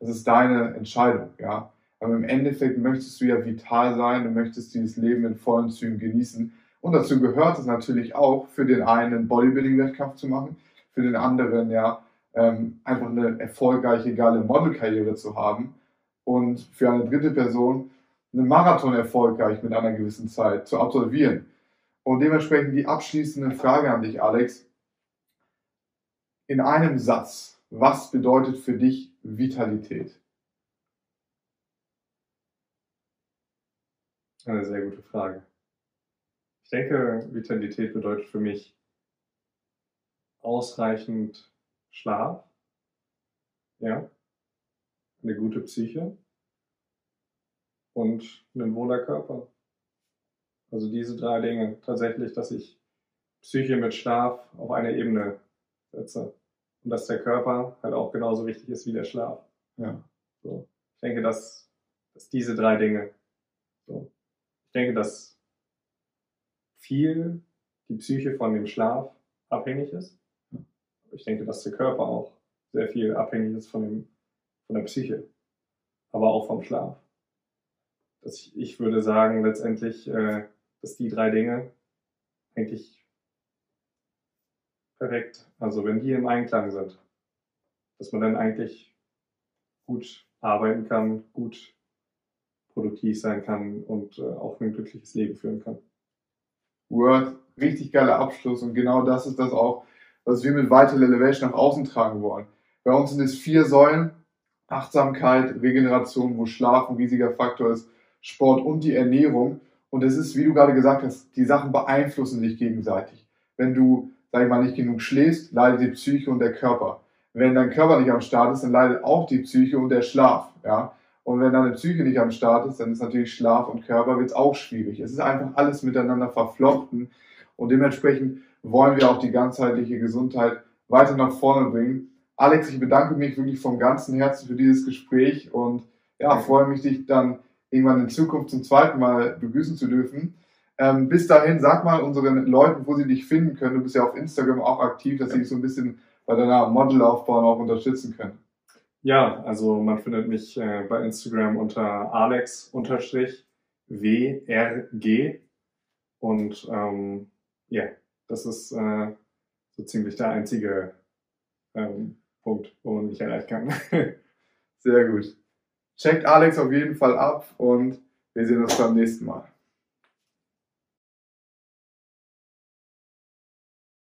das ist deine Entscheidung, ja. Aber im Endeffekt möchtest du ja vital sein, du möchtest dieses Leben in vollen Zügen genießen. Und dazu gehört es natürlich auch, für den einen Bodybuilding-Wettkampf zu machen, für den anderen ja ähm, einfach eine erfolgreiche, geile Modelkarriere zu haben und für eine dritte Person einen Marathon erfolgreich mit einer gewissen Zeit zu absolvieren. Und dementsprechend die abschließende Frage an dich, Alex. In einem Satz, was bedeutet für dich Vitalität? Eine sehr gute Frage. Ich denke, Vitalität bedeutet für mich ausreichend Schlaf, ja, eine gute Psyche und ein wohler Körper. Also diese drei Dinge tatsächlich, dass ich Psyche mit Schlaf auf eine Ebene setze und dass der Körper halt auch genauso wichtig ist wie der Schlaf. Ja. So. Ich denke, dass, dass diese drei Dinge so ich denke, dass viel die Psyche von dem Schlaf abhängig ist. Ich denke, dass der Körper auch sehr viel abhängig ist von, dem, von der Psyche, aber auch vom Schlaf. Dass ich, ich würde sagen, letztendlich, äh, dass die drei Dinge eigentlich perfekt, also wenn die im Einklang sind, dass man dann eigentlich gut arbeiten kann, gut produktiv sein kann und äh, auch ein glückliches Leben führen kann. Word, richtig geiler Abschluss und genau das ist das auch, was wir mit Vital Elevation nach außen tragen wollen. Bei uns sind es vier Säulen, Achtsamkeit, Regeneration, wo Schlaf ein riesiger Faktor ist, Sport und die Ernährung. Und es ist, wie du gerade gesagt hast, die Sachen beeinflussen sich gegenseitig. Wenn du, sag ich mal, nicht genug schläfst, leidet die Psyche und der Körper. Wenn dein Körper nicht am Start ist, dann leidet auch die Psyche und der Schlaf. Ja? Und wenn deine Psyche nicht am Start ist, dann ist natürlich Schlaf und Körper wird auch schwierig. Es ist einfach alles miteinander verflochten und dementsprechend wollen wir auch die ganzheitliche Gesundheit weiter nach vorne bringen. Alex, ich bedanke mich wirklich vom ganzen Herzen für dieses Gespräch und ja, freue mich, dich dann irgendwann in Zukunft zum zweiten Mal begrüßen zu dürfen. Ähm, bis dahin, sag mal unseren Leuten, wo sie dich finden können. Du bist ja auf Instagram auch aktiv, dass ja. sie dich so ein bisschen bei deiner Modelaufbau auch unterstützen können. Ja, also man findet mich äh, bei Instagram unter alex-wrg und ähm, ja, das ist äh, so ziemlich der einzige ähm, Punkt, wo man mich erreichen kann. Sehr gut. Checkt Alex auf jeden Fall ab und wir sehen uns beim nächsten Mal.